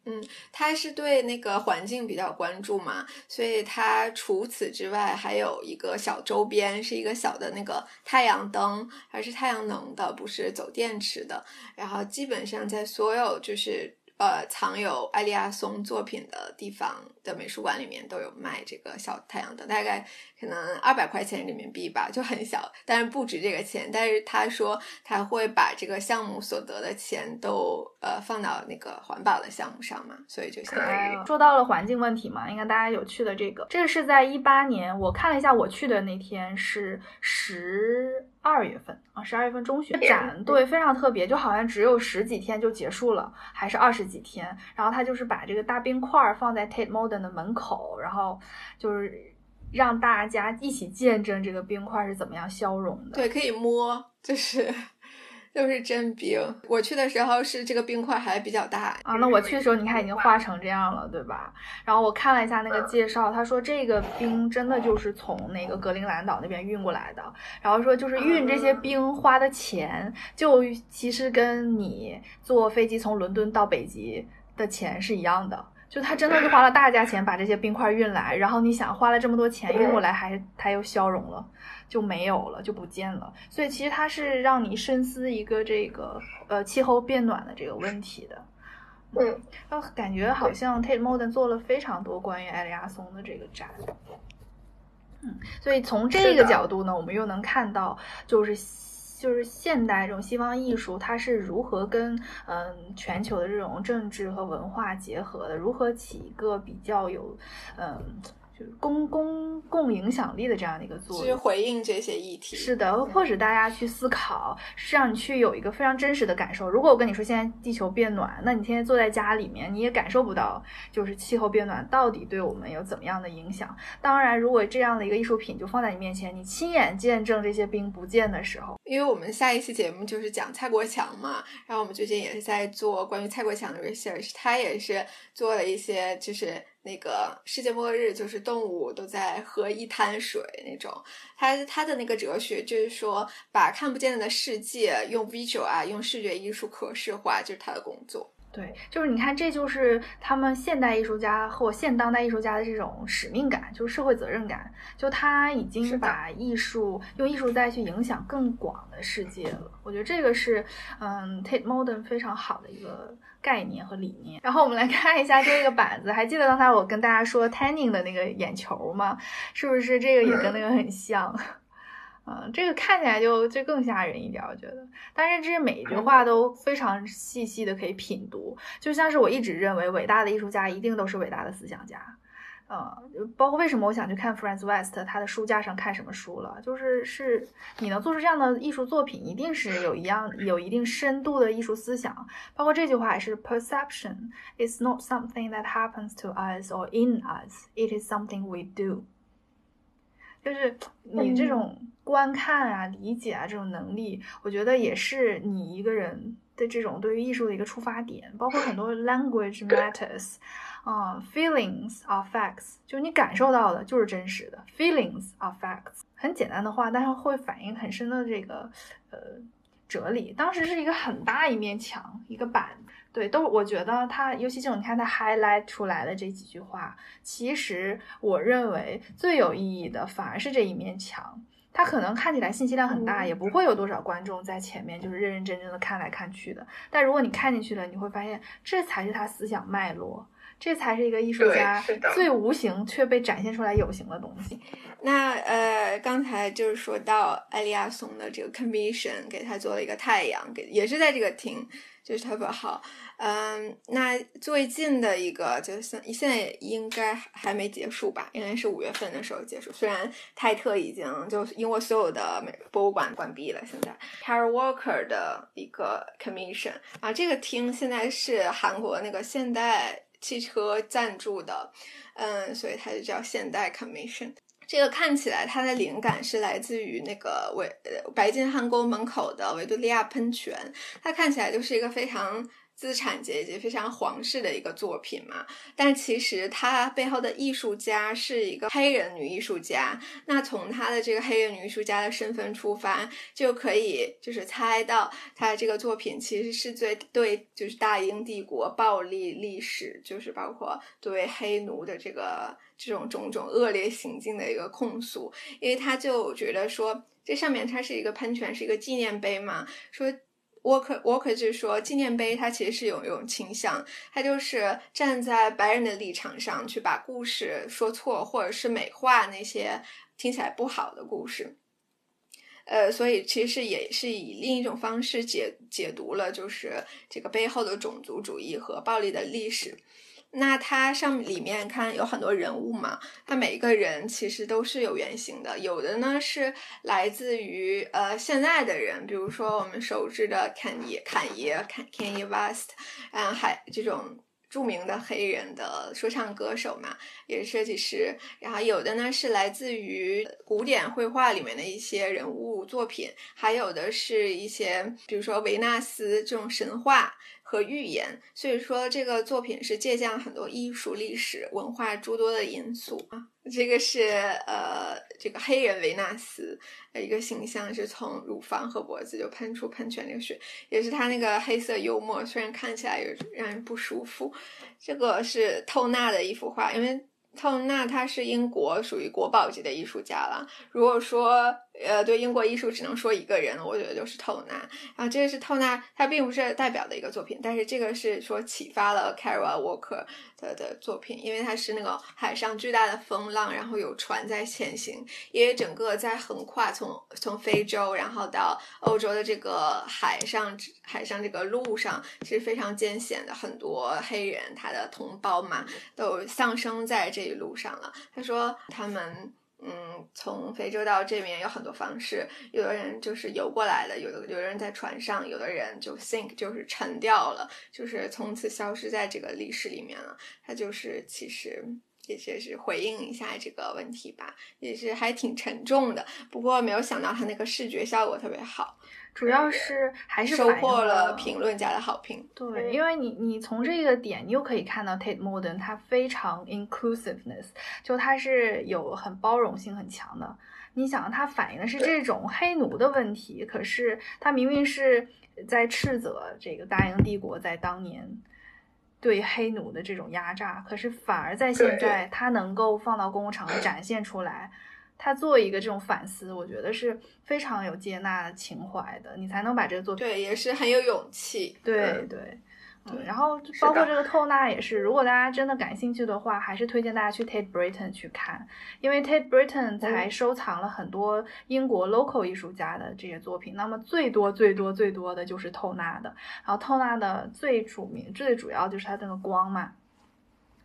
嗯，他是对那个环境比较关注嘛，所以他除此之外还有一个小周边，是一个小的那个太阳灯，还是太阳能的，不是走电池的。然后基本上在所有就是。呃，藏有艾利亚松作品的地方的美术馆里面都有卖这个小太阳灯，大概可能二百块钱人民币吧，就很小，但是不值这个钱。但是他说他会把这个项目所得的钱都呃放到那个环保的项目上嘛，所以就相当于说到了环境问题嘛，应该大家有去的这个，这个是在一八年，我看了一下，我去的那天是十。二月份啊，十二月份中旬展，对，非常特别，就好像只有十几天就结束了，还是二十几天。然后他就是把这个大冰块放在 Tate Modern 的门口，然后就是让大家一起见证这个冰块是怎么样消融的。对，可以摸，就是。[laughs] 就是真冰，我去的时候是这个冰块还比较大啊。那我去的时候，你看已经化成这样了，对吧？然后我看了一下那个介绍，他说这个冰真的就是从那个格陵兰岛那边运过来的。然后说就是运这些冰花的钱，就其实跟你坐飞机从伦敦到北极的钱是一样的。就他真的是花了大价钱把这些冰块运来，然后你想花了这么多钱运过来，还他又消融了。就没有了，就不见了。所以其实它是让你深思一个这个呃气候变暖的这个问题的。嗯，然后感觉好像 Tate Modern 做了非常多关于艾利亚松的这个展。嗯，所以从这个角度呢，我们又能看到，就是就是现代这种西方艺术，它是如何跟嗯全球的这种政治和文化结合的，如何起一个比较有嗯。就是公公共影响力的这样的一个作用，去回应这些议题，是的，迫使大家去思考，是让你去有一个非常真实的感受。如果我跟你说现在地球变暖，那你天天坐在家里面，你也感受不到，就是气候变暖到底对我们有怎么样的影响。当然，如果这样的一个艺术品就放在你面前，你亲眼见证这些冰不见的时候，因为我们下一期节目就是讲蔡国强嘛，然后我们最近也是在做关于蔡国强的 research，他也是做了一些就是。那个世界末日就是动物都在喝一滩水那种，他他的那个哲学就是说，把看不见的世界用 visual 啊，用视觉艺术可视化，就是他的工作。对，就是你看，这就是他们现代艺术家或现当代艺术家的这种使命感，就是社会责任感。就他已经把艺术用艺术再去影响更广的世界了。我觉得这个是，嗯，Tate Modern 非常好的一个概念和理念。然后我们来看一下这个板子，还记得刚才我跟大家说 Tanning 的那个眼球吗？是不是这个也跟那个很像？[laughs] 嗯，这个看起来就就更吓人一点，我觉得。但是这些每一句话都非常细细的可以品读，就像是我一直认为伟大的艺术家一定都是伟大的思想家。呃，包括为什么我想去看 Franz West 他的书架上看什么书了，就是是你能做出这样的艺术作品，一定是有一样有一定深度的艺术思想。包括这句话也是 Perception is not something that happens to us or in us, it is something we do。就是你这种观看啊、理解啊这种能力，我觉得也是你一个人的这种对于艺术的一个出发点。包括很多 language matters，啊，feelings are facts，就是你感受到的就是真实的，feelings are facts，很简单的话，但是会反映很深的这个呃哲理。当时是一个很大一面墙，一个板。对，都我觉得他，尤其这种你看他 highlight 出来的这几句话，其实我认为最有意义的反而是这一面墙。它可能看起来信息量很大，也不会有多少观众在前面就是认认真真的看来看去的。但如果你看进去了，你会发现这才是他思想脉络，这才是一个艺术家最无形却被展现出来有形的东西。那呃，刚才就是说到艾利亚松的这个 commission，给他做了一个太阳，给也是在这个厅。就是特别好。嗯，那最近的一个就是现在应该还没结束吧？应该是五月份的时候结束。虽然泰特已经就英国所有的美博物馆关闭了，现在 Carol Walker 的一个 commission 啊，这个厅现在是韩国那个现代汽车赞助的，嗯，所以它就叫现代 commission。这个看起来它的灵感是来自于那个维白金汉宫门口的维多利亚喷泉，它看起来就是一个非常。资产阶级非常皇室的一个作品嘛，但其实它背后的艺术家是一个黑人女艺术家。那从她的这个黑人女艺术家的身份出发，就可以就是猜到她的这个作品其实是最对就是大英帝国暴力历史，就是包括对黑奴的这个这种种种恶劣行径的一个控诉。因为他就觉得说，这上面它是一个喷泉，是一个纪念碑嘛，说。我可我可就是说，纪念碑它其实是有一种倾向，它就是站在白人的立场上去把故事说错，或者是美化那些听起来不好的故事。呃，所以其实也是以另一种方式解解读了，就是这个背后的种族主义和暴力的历史。那它上里面看有很多人物嘛，它每一个人其实都是有原型的，有的呢是来自于呃现在的人，比如说我们熟知的坎爷、坎爷、坎 Kanye West，嗯，还这种著名的黑人的说唱歌手嘛，也是设计师，然后有的呢是来自于古典绘画里面的一些人物作品，还有的是一些比如说维纳斯这种神话。和预言，所以说这个作品是借鉴了很多艺术、历史文化诸多的因素啊。这个是呃，这个黑人维纳斯的一个形象，是从乳房和脖子就喷出喷泉那个血，也是他那个黑色幽默，虽然看起来有让人不舒服。这个是透纳的一幅画，因为。透纳他是英国属于国宝级的艺术家了。如果说呃对英国艺术只能说一个人，我觉得就是透纳。啊，这个是透纳，他并不是代表的一个作品，但是这个是说启发了 Carol Walker 的的作品，因为它是那个海上巨大的风浪，然后有船在前行，因为整个在横跨从从非洲然后到欧洲的这个海上海上这个路上是非常艰险的，很多黑人他的同胞嘛都丧生在这一。路上了，他说他们嗯，从非洲到这边有很多方式，有的人就是游过来的，有的有的人在船上，有的人就 sink 就是沉掉了，就是从此消失在这个历史里面了。他就是其实也是回应一下这个问题吧，也是还挺沉重的。不过没有想到他那个视觉效果特别好。主要是还是收获了评论家的好评。对，因为你你从这个点，你又可以看到 Tate Modern 它非常 inclusiveness，就它是有很包容性很强的。你想，它反映的是这种黑奴的问题，可是它明明是在斥责这个大英帝国在当年对黑奴的这种压榨，可是反而在现在，它能够放到公共场合展现出来。他做一个这种反思，我觉得是非常有接纳情怀的，你才能把这个作品对，也是很有勇气。对对对，然后包括这个透纳也是，如果大家真的感兴趣的话，还是推荐大家去 Tate Britain 去看，因为 Tate Britain 才收藏了很多英国 local 艺术家的这些作品，那么最多最多最多的就是透纳的，然后透纳的最著名、最主要就是它那个光嘛。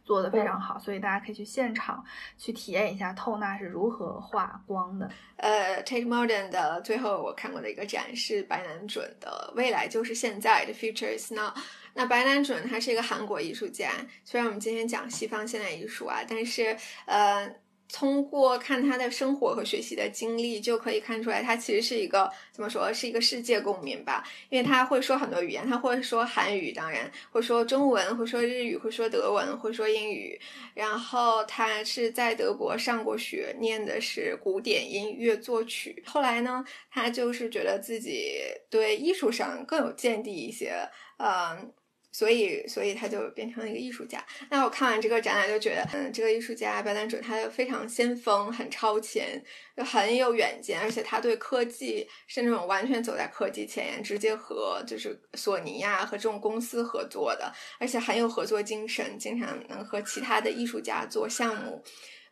做的非常好，所以大家可以去现场去体验一下透纳是如何画光的。呃，Tate Modern 的最后我看过的一个展是白南准的《未来就是现在》的 Future is Now。那白南准他是一个韩国艺术家，虽然我们今天讲西方现代艺术啊，但是呃。通过看他的生活和学习的经历，就可以看出来，他其实是一个怎么说，是一个世界公民吧。因为他会说很多语言，他会说韩语，当然会说中文，会说日语，会说德文，会说英语。然后他是在德国上过学，念的是古典音乐作曲。后来呢，他就是觉得自己对艺术上更有见地一些，嗯。所以，所以他就变成了一个艺术家。那我看完这个展览，就觉得，嗯，这个艺术家白兰准，他非常先锋，很超前，就很有远见，而且他对科技是那种完全走在科技前沿，直接和就是索尼呀和这种公司合作的，而且很有合作精神，经常能和其他的艺术家做项目，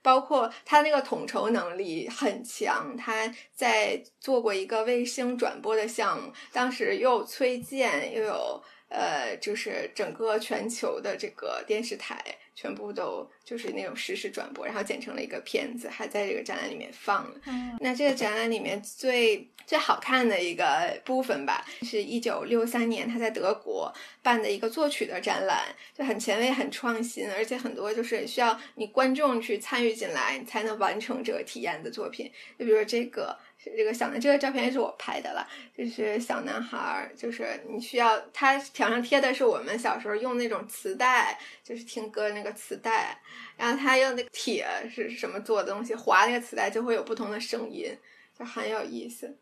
包括他那个统筹能力很强。他在做过一个卫星转播的项目，当时又有崔健，又有。呃，就是整个全球的这个电视台全部都就是那种实时转播，然后剪成了一个片子，还在这个展览里面放了。嗯那这个展览里面最最好看的一个部分吧，是一九六三年他在德国办的一个作曲的展览，就很前卫、很创新，而且很多就是需要你观众去参与进来，你才能完成这个体验的作品。就比如说这个。这个小男，这个照片是我拍的了，就是小男孩儿，就是你需要他墙上贴的是我们小时候用那种磁带，就是听歌那个磁带，然后他用那个铁是什么做的东西，划那个磁带就会有不同的声音，就很有意思。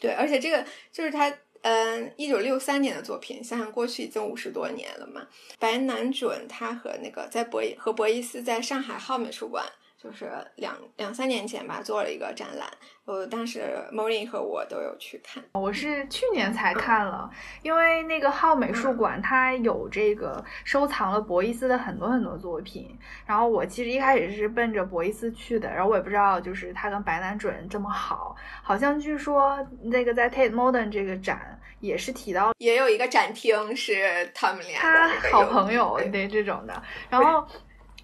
对，而且这个就是他，嗯，一九六三年的作品，想想过去已经五十多年了嘛。白南准他和那个在博和博伊斯在上海浩美术馆。就是两两三年前吧，做了一个展览，呃，当时 Molly 和我都有去看。我是去年才看了，因为那个浩美术馆它有这个收藏了博伊斯的很多很多作品，然后我其实一开始是奔着博伊斯去的，然后我也不知道就是他跟白南准这么好，好像据说那个在 Tate Modern 这个展也是提到，也有一个展厅是他们俩他好朋友对这种的，然后。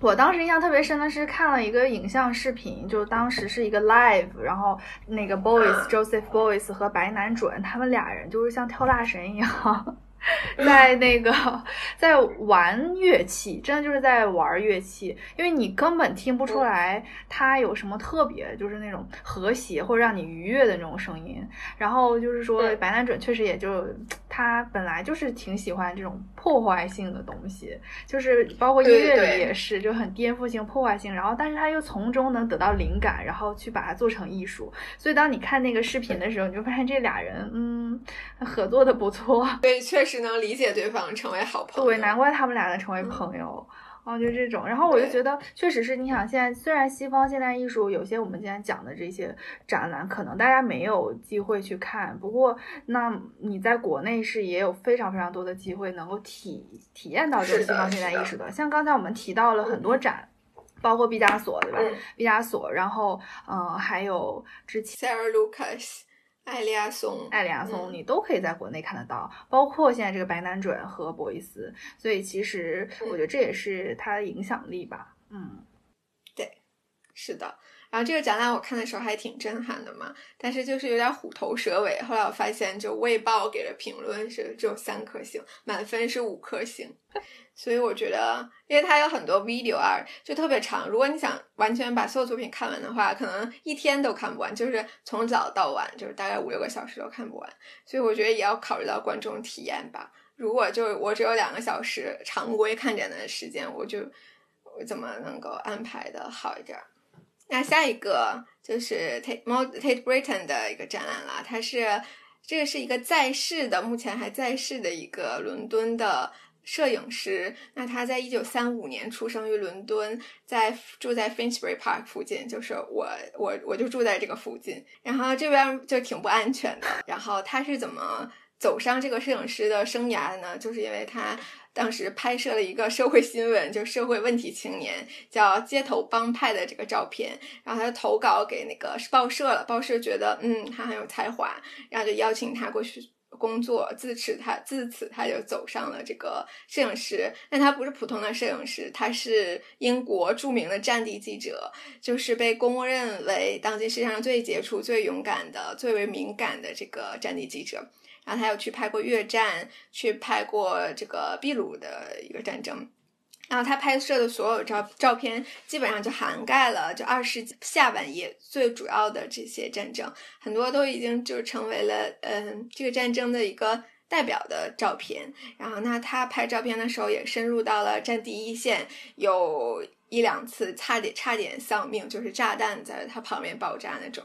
我当时印象特别深的是看了一个影像视频，就当时是一个 live，然后那个 Boyce [laughs] Joseph Boyce 和白南准他们俩人就是像跳大神一样。[laughs] 在那个在玩乐器，真的就是在玩乐器，因为你根本听不出来它有什么特别，就是那种和谐或者让你愉悦的那种声音。然后就是说，白南准确实也就他本来就是挺喜欢这种破坏性的东西，就是包括音乐里也是，就很颠覆性、破坏性。然后，但是他又从中能得到灵感，然后去把它做成艺术。所以，当你看那个视频的时候，你就发现这俩人，嗯，合作的不错。对，确实。能理解对方，成为好朋友。对，难怪他们俩能成为朋友。哦，就这种。然后我就觉得，确实是，你想，现在虽然西方现代艺术有些我们今天讲的这些展览，可能大家没有机会去看。不过，那你在国内是也有非常非常多的机会能够体体验到这个西方现代艺术的。像刚才我们提到了很多展，包括毕加索，对吧？毕加索，然后嗯，还有之前 Sarah Lucas。艾利亚松，艾利亚松，你都可以在国内看得到，包括现在这个白南准和博伊斯，所以其实我觉得这也是它的影响力吧。嗯，对，是的。然后这个展览我看的时候还挺震撼的嘛，但是就是有点虎头蛇尾。后来我发现，就《卫报》给的评论是只有三颗星，满分是五颗星。所以我觉得，因为它有很多 video 啊，就特别长。如果你想完全把所有作品看完的话，可能一天都看不完，就是从早到晚，就是大概五六个小时都看不完。所以我觉得也要考虑到观众体验吧。如果就我只有两个小时常规看展的时间，我就我怎么能够安排的好一点？那下一个就是 Tate Tate Britain 的一个展览了，它是这个是一个在世的，目前还在世的一个伦敦的摄影师。那他在一九三五年出生于伦敦，在住在 Finsbury Park 附近，就是我我我就住在这个附近。然后这边就挺不安全的。然后他是怎么走上这个摄影师的生涯的呢？就是因为他。当时拍摄了一个社会新闻，就社会问题青年叫街头帮派的这个照片，然后他就投稿给那个报社了，报社觉得嗯他很有才华，然后就邀请他过去工作，自此他自此他就走上了这个摄影师，但他不是普通的摄影师，他是英国著名的战地记者，就是被公认为当今世界上最杰出、最勇敢的、最为敏感的这个战地记者。然后他有去拍过越战，去拍过这个秘鲁的一个战争，然后他拍摄的所有照照片基本上就涵盖了就二世纪下半叶最主要的这些战争，很多都已经就成为了嗯这个战争的一个代表的照片。然后那他拍照片的时候也深入到了战地一线，有一两次差点差点丧命，就是炸弹在他旁边爆炸那种。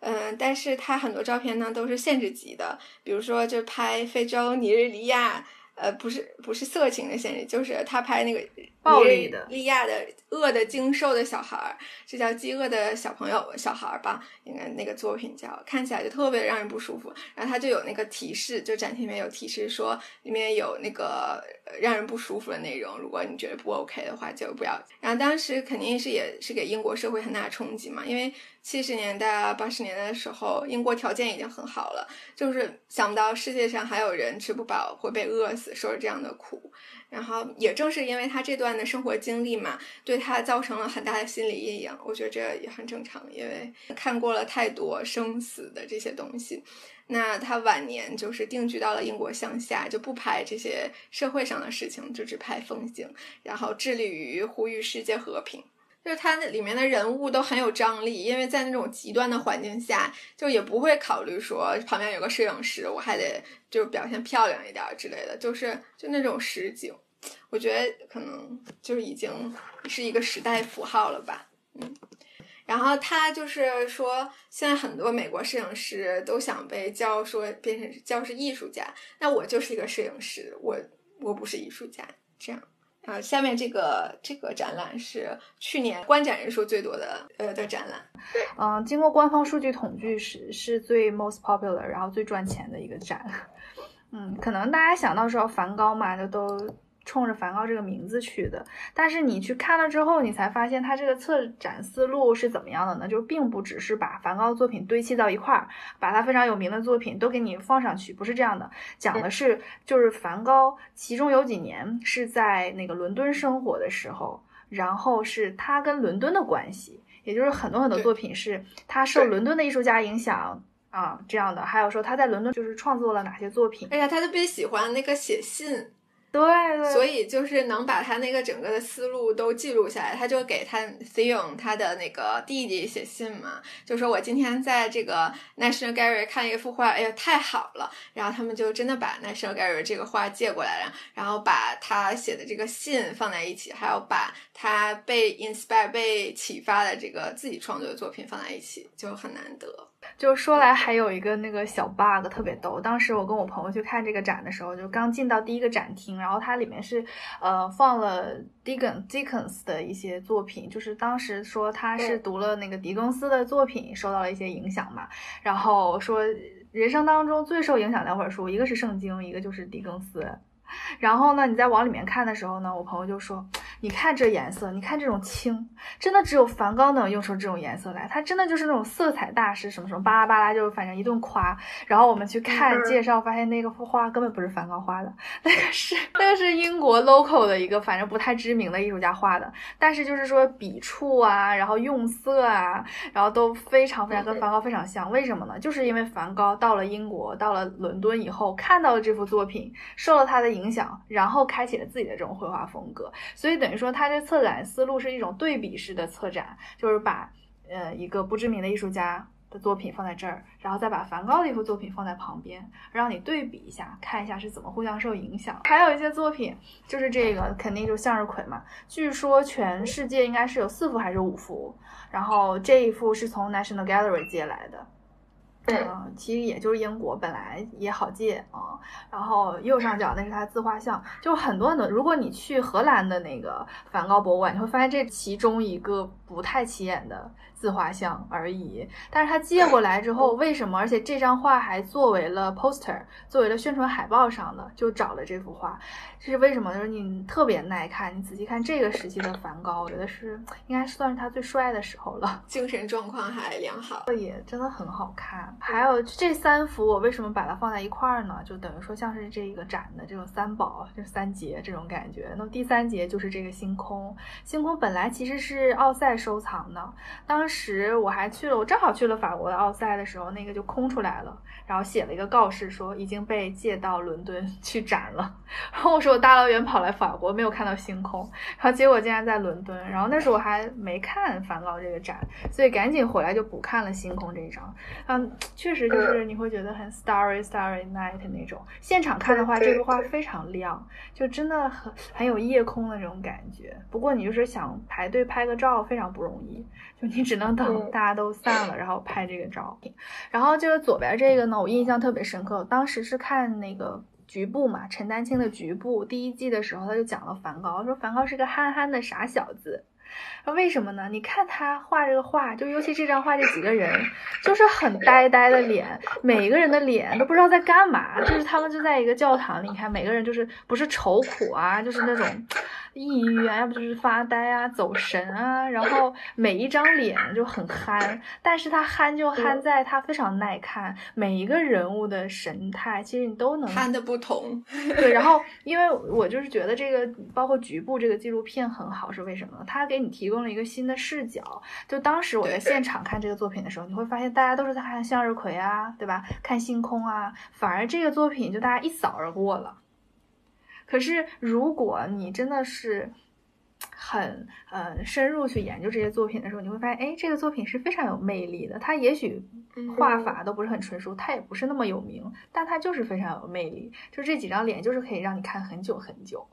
嗯，但是他很多照片呢都是限制级的，比如说就拍非洲尼日利亚，呃，不是不是色情的限制，就是他拍那个暴力的利亚的饿的精瘦的小孩儿，这叫饥饿的小朋友小孩儿吧？应该那个作品叫，看起来就特别让人不舒服。然后他就有那个提示，就展厅里面有提示说里面有那个让人不舒服的内容。如果你觉得不 OK 的话，就不要。然后当时肯定是也是给英国社会很大的冲击嘛，因为七十年代啊八十年代的时候，英国条件已经很好了，就是想不到世界上还有人吃不饱会被饿死，受着这样的苦。然后也正是因为他这段的生活经历嘛，对他造成了很大的心理阴影。我觉得这也很正常，因为看过了太多生死的这些东西。那他晚年就是定居到了英国乡下，就不拍这些社会上的事情，就只拍风景，然后致力于呼吁世界和平。就是他那里面的人物都很有张力，因为在那种极端的环境下，就也不会考虑说旁边有个摄影师，我还得就表现漂亮一点之类的，就是就那种实景，我觉得可能就是已经是一个时代符号了吧，嗯。然后他就是说，现在很多美国摄影师都想被叫说变成叫是艺术家，那我就是一个摄影师，我我不是艺术家，这样啊。下面这个这个展览是去年观展人数最多的呃的展览，对，嗯，经过官方数据统计是是最 most popular，然后最赚钱的一个展，嗯，可能大家想到时候梵高嘛，就都。冲着梵高这个名字去的，但是你去看了之后，你才发现他这个策展思路是怎么样的呢？就并不只是把梵高的作品堆砌到一块儿，把他非常有名的作品都给你放上去，不是这样的。讲的是，就是梵高其中有几年是在那个伦敦生活的时候，然后是他跟伦敦的关系，也就是很多很多作品是他受伦敦的艺术家影响啊这样的。还有说他在伦敦就是创作了哪些作品？哎呀，他特别喜欢那个写信。对，所以就是能把他那个整个的思路都记录下来，他就给他 Theon 他的那个弟弟写信嘛，就说我今天在这个 National Gallery 看一幅画，哎呀太好了，然后他们就真的把 National Gallery 这个画借过来了，然后把他写的这个信放在一起，还有把他被 inspire 被启发的这个自己创作的作品放在一起，就很难得。就说来还有一个那个小 bug 特别逗，当时我跟我朋友去看这个展的时候，就刚进到第一个展厅，然后它里面是呃放了 Dickens Dickens 的一些作品，就是当时说他是读了那个狄更斯的作品，受到了一些影响嘛，然后说人生当中最受影响两本书，一个是圣经，一个就是狄更斯。[laughs] 然后呢，你在往里面看的时候呢，我朋友就说：“你看这颜色，你看这种青，真的只有梵高能用出这种颜色来。他真的就是那种色彩大师，什么什么巴拉巴拉，就反正一顿夸。然后我们去看介绍，发现那个幅画根本不是梵高画的，那个是那个是英国 local 的一个反正不太知名的艺术家画的。但是就是说笔触啊，然后用色啊，然后都非常非常跟梵高非常像。为什么呢？就是因为梵高到了英国，到了伦敦以后，看到了这幅作品，受了他的影。影响，然后开启了自己的这种绘画风格，所以等等于说他这策展思路是一种对比式的策展，就是把呃一个不知名的艺术家的作品放在这儿，然后再把梵高的一幅作品放在旁边，让你对比一下，看一下是怎么互相受影响。还有一些作品，就是这个肯定就向日葵嘛，据说全世界应该是有四幅还是五幅，然后这一幅是从 National Gallery 借来的。嗯，其实也就是英国本来也好借啊。然后右上角那是他自画像，就很多很多。如果你去荷兰的那个梵高博物馆，你会发现这其中一个不太起眼的。自画像而已，但是他借过来之后，为什么？而且这张画还作为了 poster，作为了宣传海报上的，就找了这幅画，这是为什么？就是你特别耐看，你仔细看这个时期的梵高，我觉得是应该算是他最帅的时候了，精神状况还良好，也真的很好看。还有这三幅，我为什么把它放在一块儿呢？就等于说像是这个展的这种三宝，就是三节这种感觉。那么第三节就是这个星空，星空本来其实是奥赛收藏的，当。当时我还去了，我正好去了法国的奥赛的时候，那个就空出来了，然后写了一个告示说已经被借到伦敦 [laughs] 去展了。然后我说我大老远跑来法国没有看到星空，然后结果竟然在伦敦。然后那时候我还没看梵高这个展，所以赶紧回来就补看了星空这一张。嗯，确实就是你会觉得很 starry starry night 那种。现场看的话，这幅画非常亮，就真的很很有夜空的那种感觉。不过你就是想排队拍个照非常不容易，就你只。能等大家都散了，然后拍这个照片。然后就是左边这个呢，我印象特别深刻。当时是看那个局部嘛，陈丹青的局部第一季的时候，他就讲了梵高，说梵高是个憨憨的傻小子。为什么呢？你看他画这个画，就尤其这张画这几个人，就是很呆呆的脸，每一个人的脸都不知道在干嘛。就是他们就在一个教堂里，你看每个人就是不是愁苦啊，就是那种抑郁啊，要不就是发呆啊、走神啊。然后每一张脸就很憨，但是他憨就憨在他非常耐看，每一个人物的神态其实你都能憨的不同。对，然后因为我就是觉得这个包括局部这个纪录片很好，是为什么？他给你提供。用了一个新的视角，就当时我在现场看这个作品的时候，你会发现大家都是在看向日葵啊，对吧？看星空啊，反而这个作品就大家一扫而过了。可是如果你真的是很呃深入去研究这些作品的时候，你会发现，哎，这个作品是非常有魅力的。它也许画法都不是很纯熟，它也不是那么有名，但它就是非常有魅力。就这几张脸，就是可以让你看很久很久。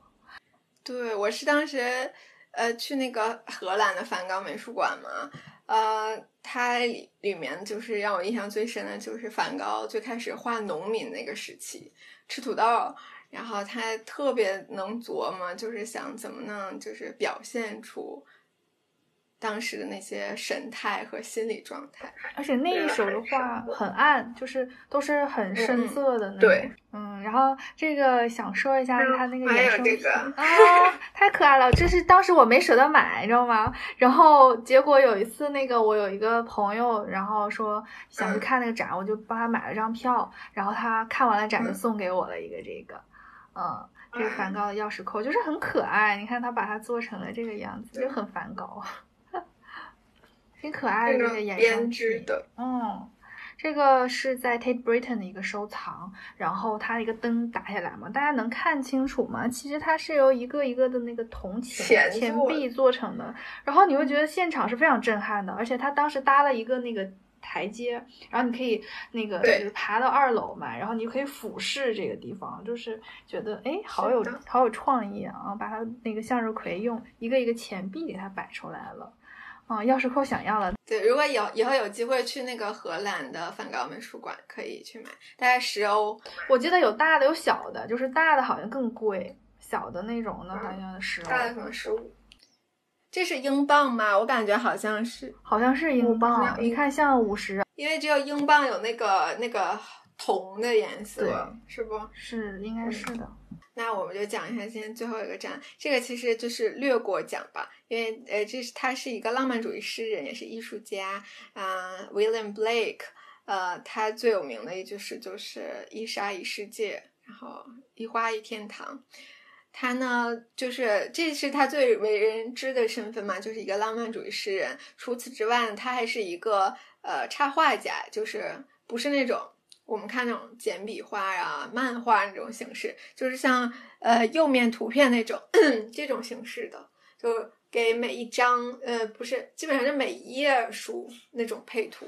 对，我是当时。呃，去那个荷兰的梵高美术馆嘛，呃，它里面就是让我印象最深的就是梵高最开始画农民那个时期，吃土豆，然后他特别能琢磨，就是想怎么能就是表现出。当时的那些神态和心理状态，而且那一手的画很暗，就是都是很深色的那种。对，嗯，然后这个想说一下他那个衍生品啊，太可爱了！就是当时我没舍得买，你知道吗？然后结果有一次，那个我有一个朋友，然后说想去看那个展，我就帮他买了张票，然后他看完了展就送给我了一个这个，嗯，这个梵高的钥匙扣，就是很可爱。你看他把它做成了这个样子，就很梵高。挺可爱的这个编织的，嗯，这个是在 Tate Britain 的一个收藏，然后它一个灯打下来嘛，大家能看清楚吗？其实它是由一个一个的那个铜钱钱币做成的，然后你会觉得现场是非常震撼的，而且它当时搭了一个那个台阶，然后你可以那个就是爬到二楼嘛，然后你可以俯视这个地方，就是觉得哎，好有好有创意啊，把它那个向日葵用一个一个钱币给它摆出来了。哦，钥匙扣想要了。对，如果有以后有机会去那个荷兰的梵高美术馆，可以去买，大概十欧。我记得有大的有小的，就是大的好像更贵，小的那种的好像十欧。大的可能十五。这是英镑吗？我感觉好像是，好像是英镑。一看像五十，因为只有英镑有那个那个铜的颜色，是不？是，应该是的。那我们就讲一下今天最后一个展，这个其实就是略过讲吧，因为呃，这是他是一个浪漫主义诗人，也是艺术家啊，William Blake，呃，他最有名的一句诗就是“一沙一世界，然后一花一天堂”。他呢，就是这是他最为人知的身份嘛，就是一个浪漫主义诗人。除此之外，他还是一个呃插画家，就是不是那种。我们看那种简笔画啊、漫画那种形式，就是像呃右面图片那种 [clears throat] 这种形式的，就给每一张呃不是，基本上就每一页书那种配图，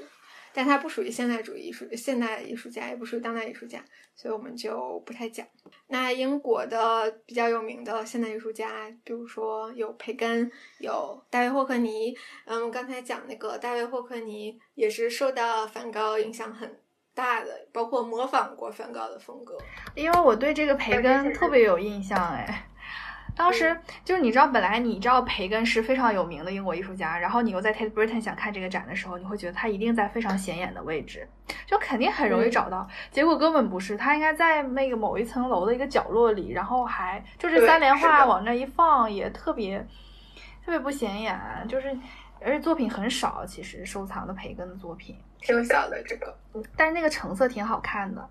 但它不属于现代主义艺术、现代艺术家，也不属于当代艺术家，所以我们就不太讲。那英国的比较有名的现代艺术家，比如说有培根，有大卫霍克尼。嗯，刚才讲那个大卫霍克尼也是受到梵高影响很。大的，包括模仿过梵高的风格，因为我对这个培根特别有印象哎。当时就是你知道，本来你知道培根是非常有名的英国艺术家，然后你又在 Tate Britain 想看这个展的时候，你会觉得他一定在非常显眼的位置，就肯定很容易找到。结果根本不是，他应该在那个某一层楼的一个角落里，然后还就是三联画往那一放，也特别特别不显眼，就是而且作品很少，其实收藏的培根的作品。挺小的这个，但是那个成色挺好看的。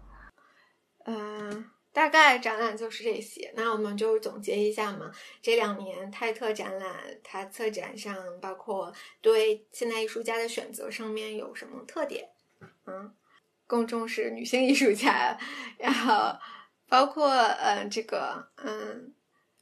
嗯，大概展览就是这些。那我们就总结一下嘛。这两年泰特展览，它策展上包括对现代艺术家的选择上面有什么特点？嗯，更重视女性艺术家，然后包括呃这个嗯。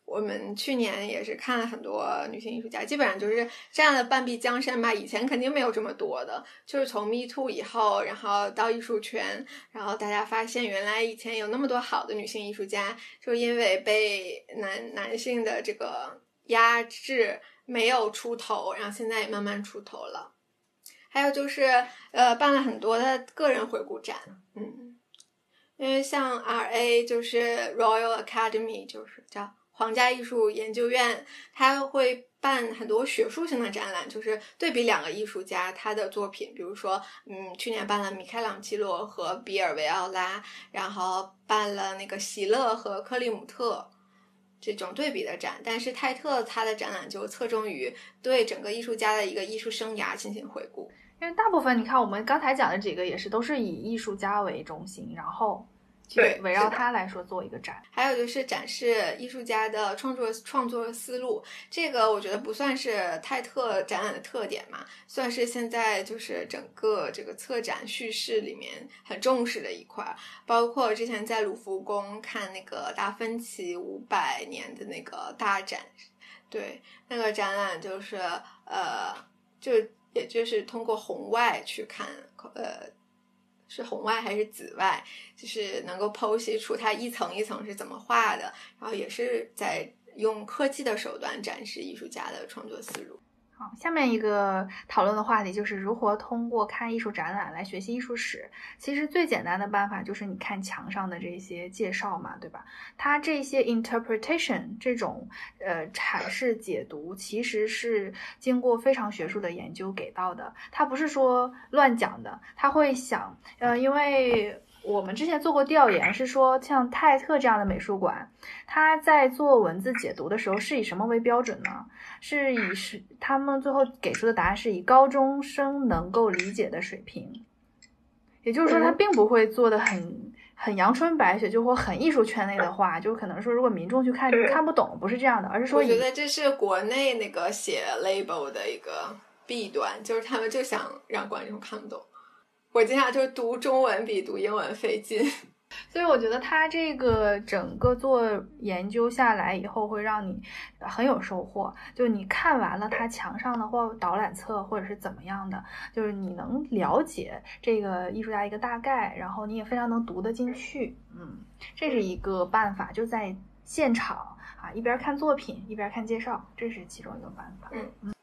我们去年也是看了很多女性艺术家，基本上就是占了半壁江山吧。以前肯定没有这么多的，就是从 Me Too 以后，然后到艺术圈，然后大家发现原来以前有那么多好的女性艺术家，就因为被男男性的这个压制没有出头，然后现在也慢慢出头了。还有就是呃，办了很多的个人回顾展，嗯，因为像 R A 就是 Royal Academy 就是叫。皇家艺术研究院，它会办很多学术性的展览，就是对比两个艺术家他的作品，比如说，嗯，去年办了米开朗基罗和比尔维奥拉，然后办了那个席勒和克利姆特。这种对比的展，但是泰特他的展览就侧重于对整个艺术家的一个艺术生涯进行回顾。因为大部分你看我们刚才讲的几个也是都是以艺术家为中心，然后去围绕他来说做一个展。还有就是展示艺术家的创作创作思路，这个我觉得不算是泰特展览的特点嘛，算是现在就是整个这个策展叙事里面很重视的一块。包括之前在卢浮宫看那个达芬奇五百年的那个大展，对那个展览就是呃就。也就是通过红外去看，呃，是红外还是紫外，就是能够剖析出它一层一层是怎么画的，然后也是在用科技的手段展示艺术家的创作思路。好，下面一个讨论的话题就是如何通过看艺术展览来学习艺术史。其实最简单的办法就是你看墙上的这些介绍嘛，对吧？它这些 interpretation 这种呃阐释解读，其实是经过非常学术的研究给到的，它不是说乱讲的。他会想，呃，因为。我们之前做过调研，是说像泰特这样的美术馆，他在做文字解读的时候是以什么为标准呢？是以是他们最后给出的答案是以高中生能够理解的水平，也就是说他并不会做的很很阳春白雪，就或很艺术圈内的话，就可能说如果民众去看就看不懂，不是这样的，而是说我觉得这是国内那个写 label 的一个弊端，就是他们就想让观众看不懂。我经常就是读中文比读英文费劲，[laughs] 所以我觉得他这个整个做研究下来以后，会让你很有收获。就你看完了他墙上的或导览册或者是怎么样的，就是你能了解这个艺术家一个大概，然后你也非常能读得进去。嗯，这是一个办法，就在现场啊，一边看作品一边看介绍，这是其中一个办法。嗯嗯。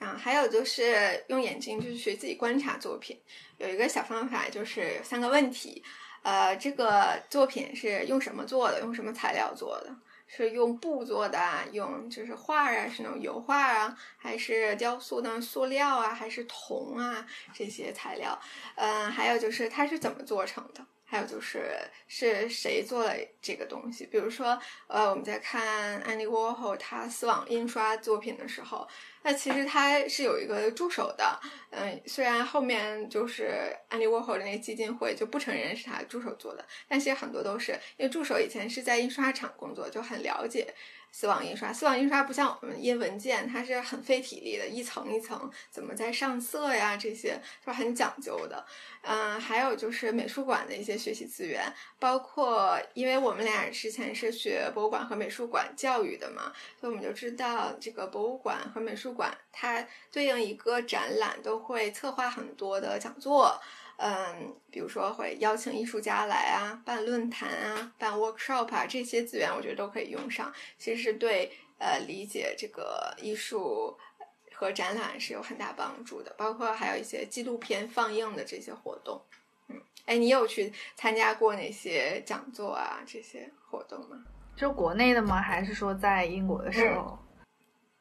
啊，还有就是用眼睛，就是学自己观察作品。有一个小方法，就是三个问题。呃，这个作品是用什么做的？用什么材料做的？是用布做的？用就是画啊，是那种油画啊，还是雕塑的塑料啊，还是铜啊这些材料？嗯，还有就是它是怎么做成的？还有就是是谁做了这个东西？比如说，呃，我们在看 Andy Warhol 他丝网印刷作品的时候。那其实他是有一个助手的，嗯，虽然后面就是安迪沃霍的那个基金会就不承认是他助手做的，但其实很多都是因为助手以前是在印刷厂工作，就很了解。丝网印刷，丝网印刷不像我们印文件，它是很费体力的，一层一层怎么在上色呀，这些就很讲究的。嗯，还有就是美术馆的一些学习资源，包括因为我们俩之前是学博物馆和美术馆教育的嘛，所以我们就知道这个博物馆和美术馆它对应一个展览都会策划很多的讲座。嗯，比如说会邀请艺术家来啊，办论坛啊，办 workshop 啊，这些资源我觉得都可以用上。其实是对呃理解这个艺术和展览是有很大帮助的。包括还有一些纪录片放映的这些活动。嗯，哎，你有去参加过哪些讲座啊这些活动吗？就国内的吗？还是说在英国的时候？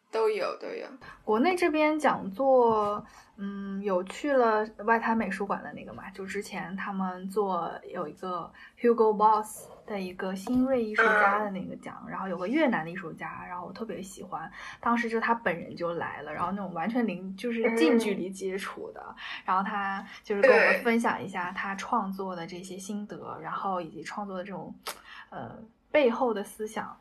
都有都有。国内这边讲座。嗯，有去了外滩美术馆的那个嘛？就之前他们做有一个 Hugo Boss 的一个新锐艺术家的那个奖，然后有个越南的艺术家，然后我特别喜欢，当时就他本人就来了，然后那种完全零就是近距离接触的，然后他就是跟我们分享一下他创作的这些心得，然后以及创作的这种呃背后的思想，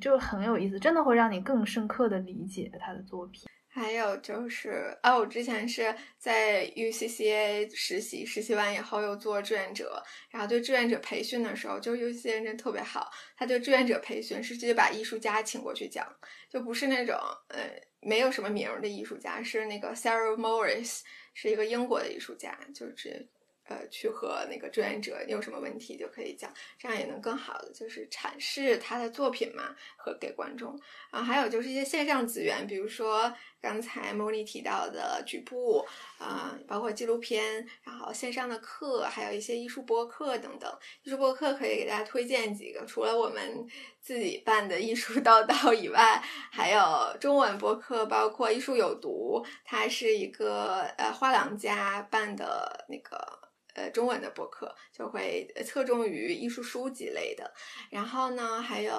就很有意思，真的会让你更深刻的理解他的作品。还有就是，啊，我之前是在 UCCA 实习，实习完以后又做志愿者，然后对志愿者培训的时候，就 UCCA 真特别好，他对志愿者培训是直接把艺术家请过去讲，就不是那种呃没有什么名的艺术家，是那个 Sarah Morris，是一个英国的艺术家，就是。呃，去和那个志愿者你有什么问题就可以讲，这样也能更好的就是阐释他的作品嘛，和给观众。啊，还有就是一些线上资源，比如说刚才莫莉提到的局部，啊，包括纪录片，然后线上的课，还有一些艺术播客等等。艺术播客可以给大家推荐几个，除了我们自己办的艺术叨叨以外，还有中文播客，包括艺术有毒，它是一个呃画廊家办的那个。呃，中文的博客就会侧重于艺术书籍类的，然后呢，还有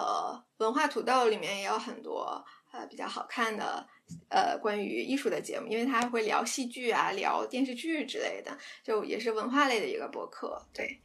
文化土豆里面也有很多呃比较好看的呃关于艺术的节目，因为它会聊戏剧啊，聊电视剧之类的，就也是文化类的一个博客，对。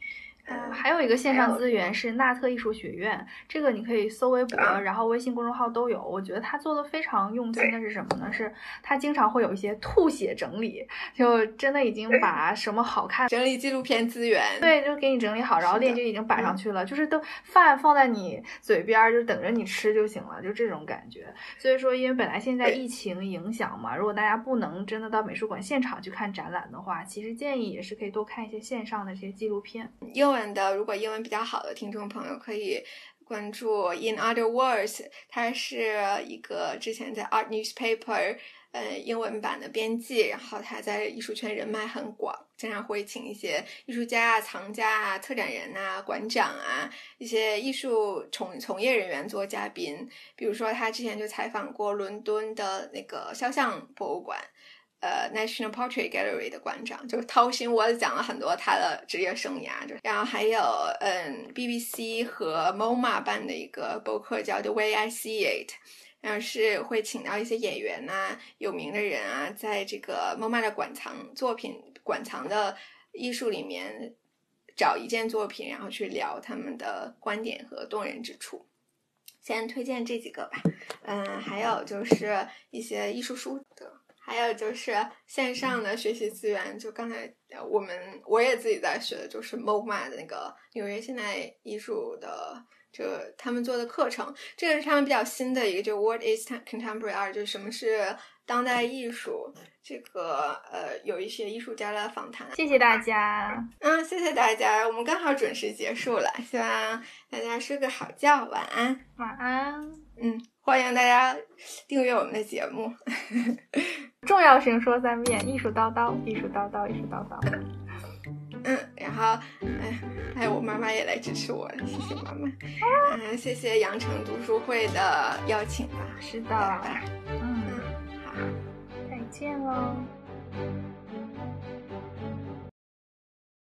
嗯，还有一个线上资源是纳特艺术学院，这个你可以搜微博，然后微信公众号都有。我觉得他做的非常用心的是什么呢？是他经常会有一些吐血整理，就真的已经把什么好看整理纪录片资源，对，就给你整理好，然后链接已经摆上去了，就是都饭放在你嘴边，就等着你吃就行了，就这种感觉。所以说，因为本来现在疫情影响嘛，如果大家不能真的到美术馆现场去看展览的话，其实建议也是可以多看一些线上的这些纪录片。因为文的，如果英文比较好的听众朋友可以关注 In Other Words，他是一个之前在 Art Newspaper 呃英文版的编辑，然后他在艺术圈人脉很广，经常会请一些艺术家啊、藏家啊、策展人啊、馆长啊一些艺术从从业人员做嘉宾。比如说，他之前就采访过伦敦的那个肖像博物馆。呃，National Portrait Gallery 的馆长就是掏心窝子讲了很多他的职业生涯，就然后还有嗯，BBC 和 MoMA 办的一个博客叫 The Way I See It，然后是会请到一些演员呐、有名的人啊，在这个 MoMA 的馆藏作品、馆藏的艺术里面找一件作品，然后去聊他们的观点和动人之处。先推荐这几个吧，嗯，还有就是一些艺术书的。还有就是线上的学习资源，就刚才我们我也自己在学的，就是 MoMA 的那个纽约现代艺术的这他们做的课程，这个是他们比较新的一个，就 What is Contemporary Art，就什么是当代艺术。这个呃，有一些艺术家的访谈。谢谢大家。嗯，谢谢大家。我们刚好准时结束了，希望大家睡个好觉，晚安。晚安。嗯，欢迎大家订阅我们的节目。[laughs] 重要性说三遍：艺术叨叨，艺术叨叨，艺术叨叨。嗯，然后，哎，还有我妈妈也来支持我，谢谢妈妈。嗯，谢谢羊城读书会的邀请吧。是的。嗯，好。再见喽。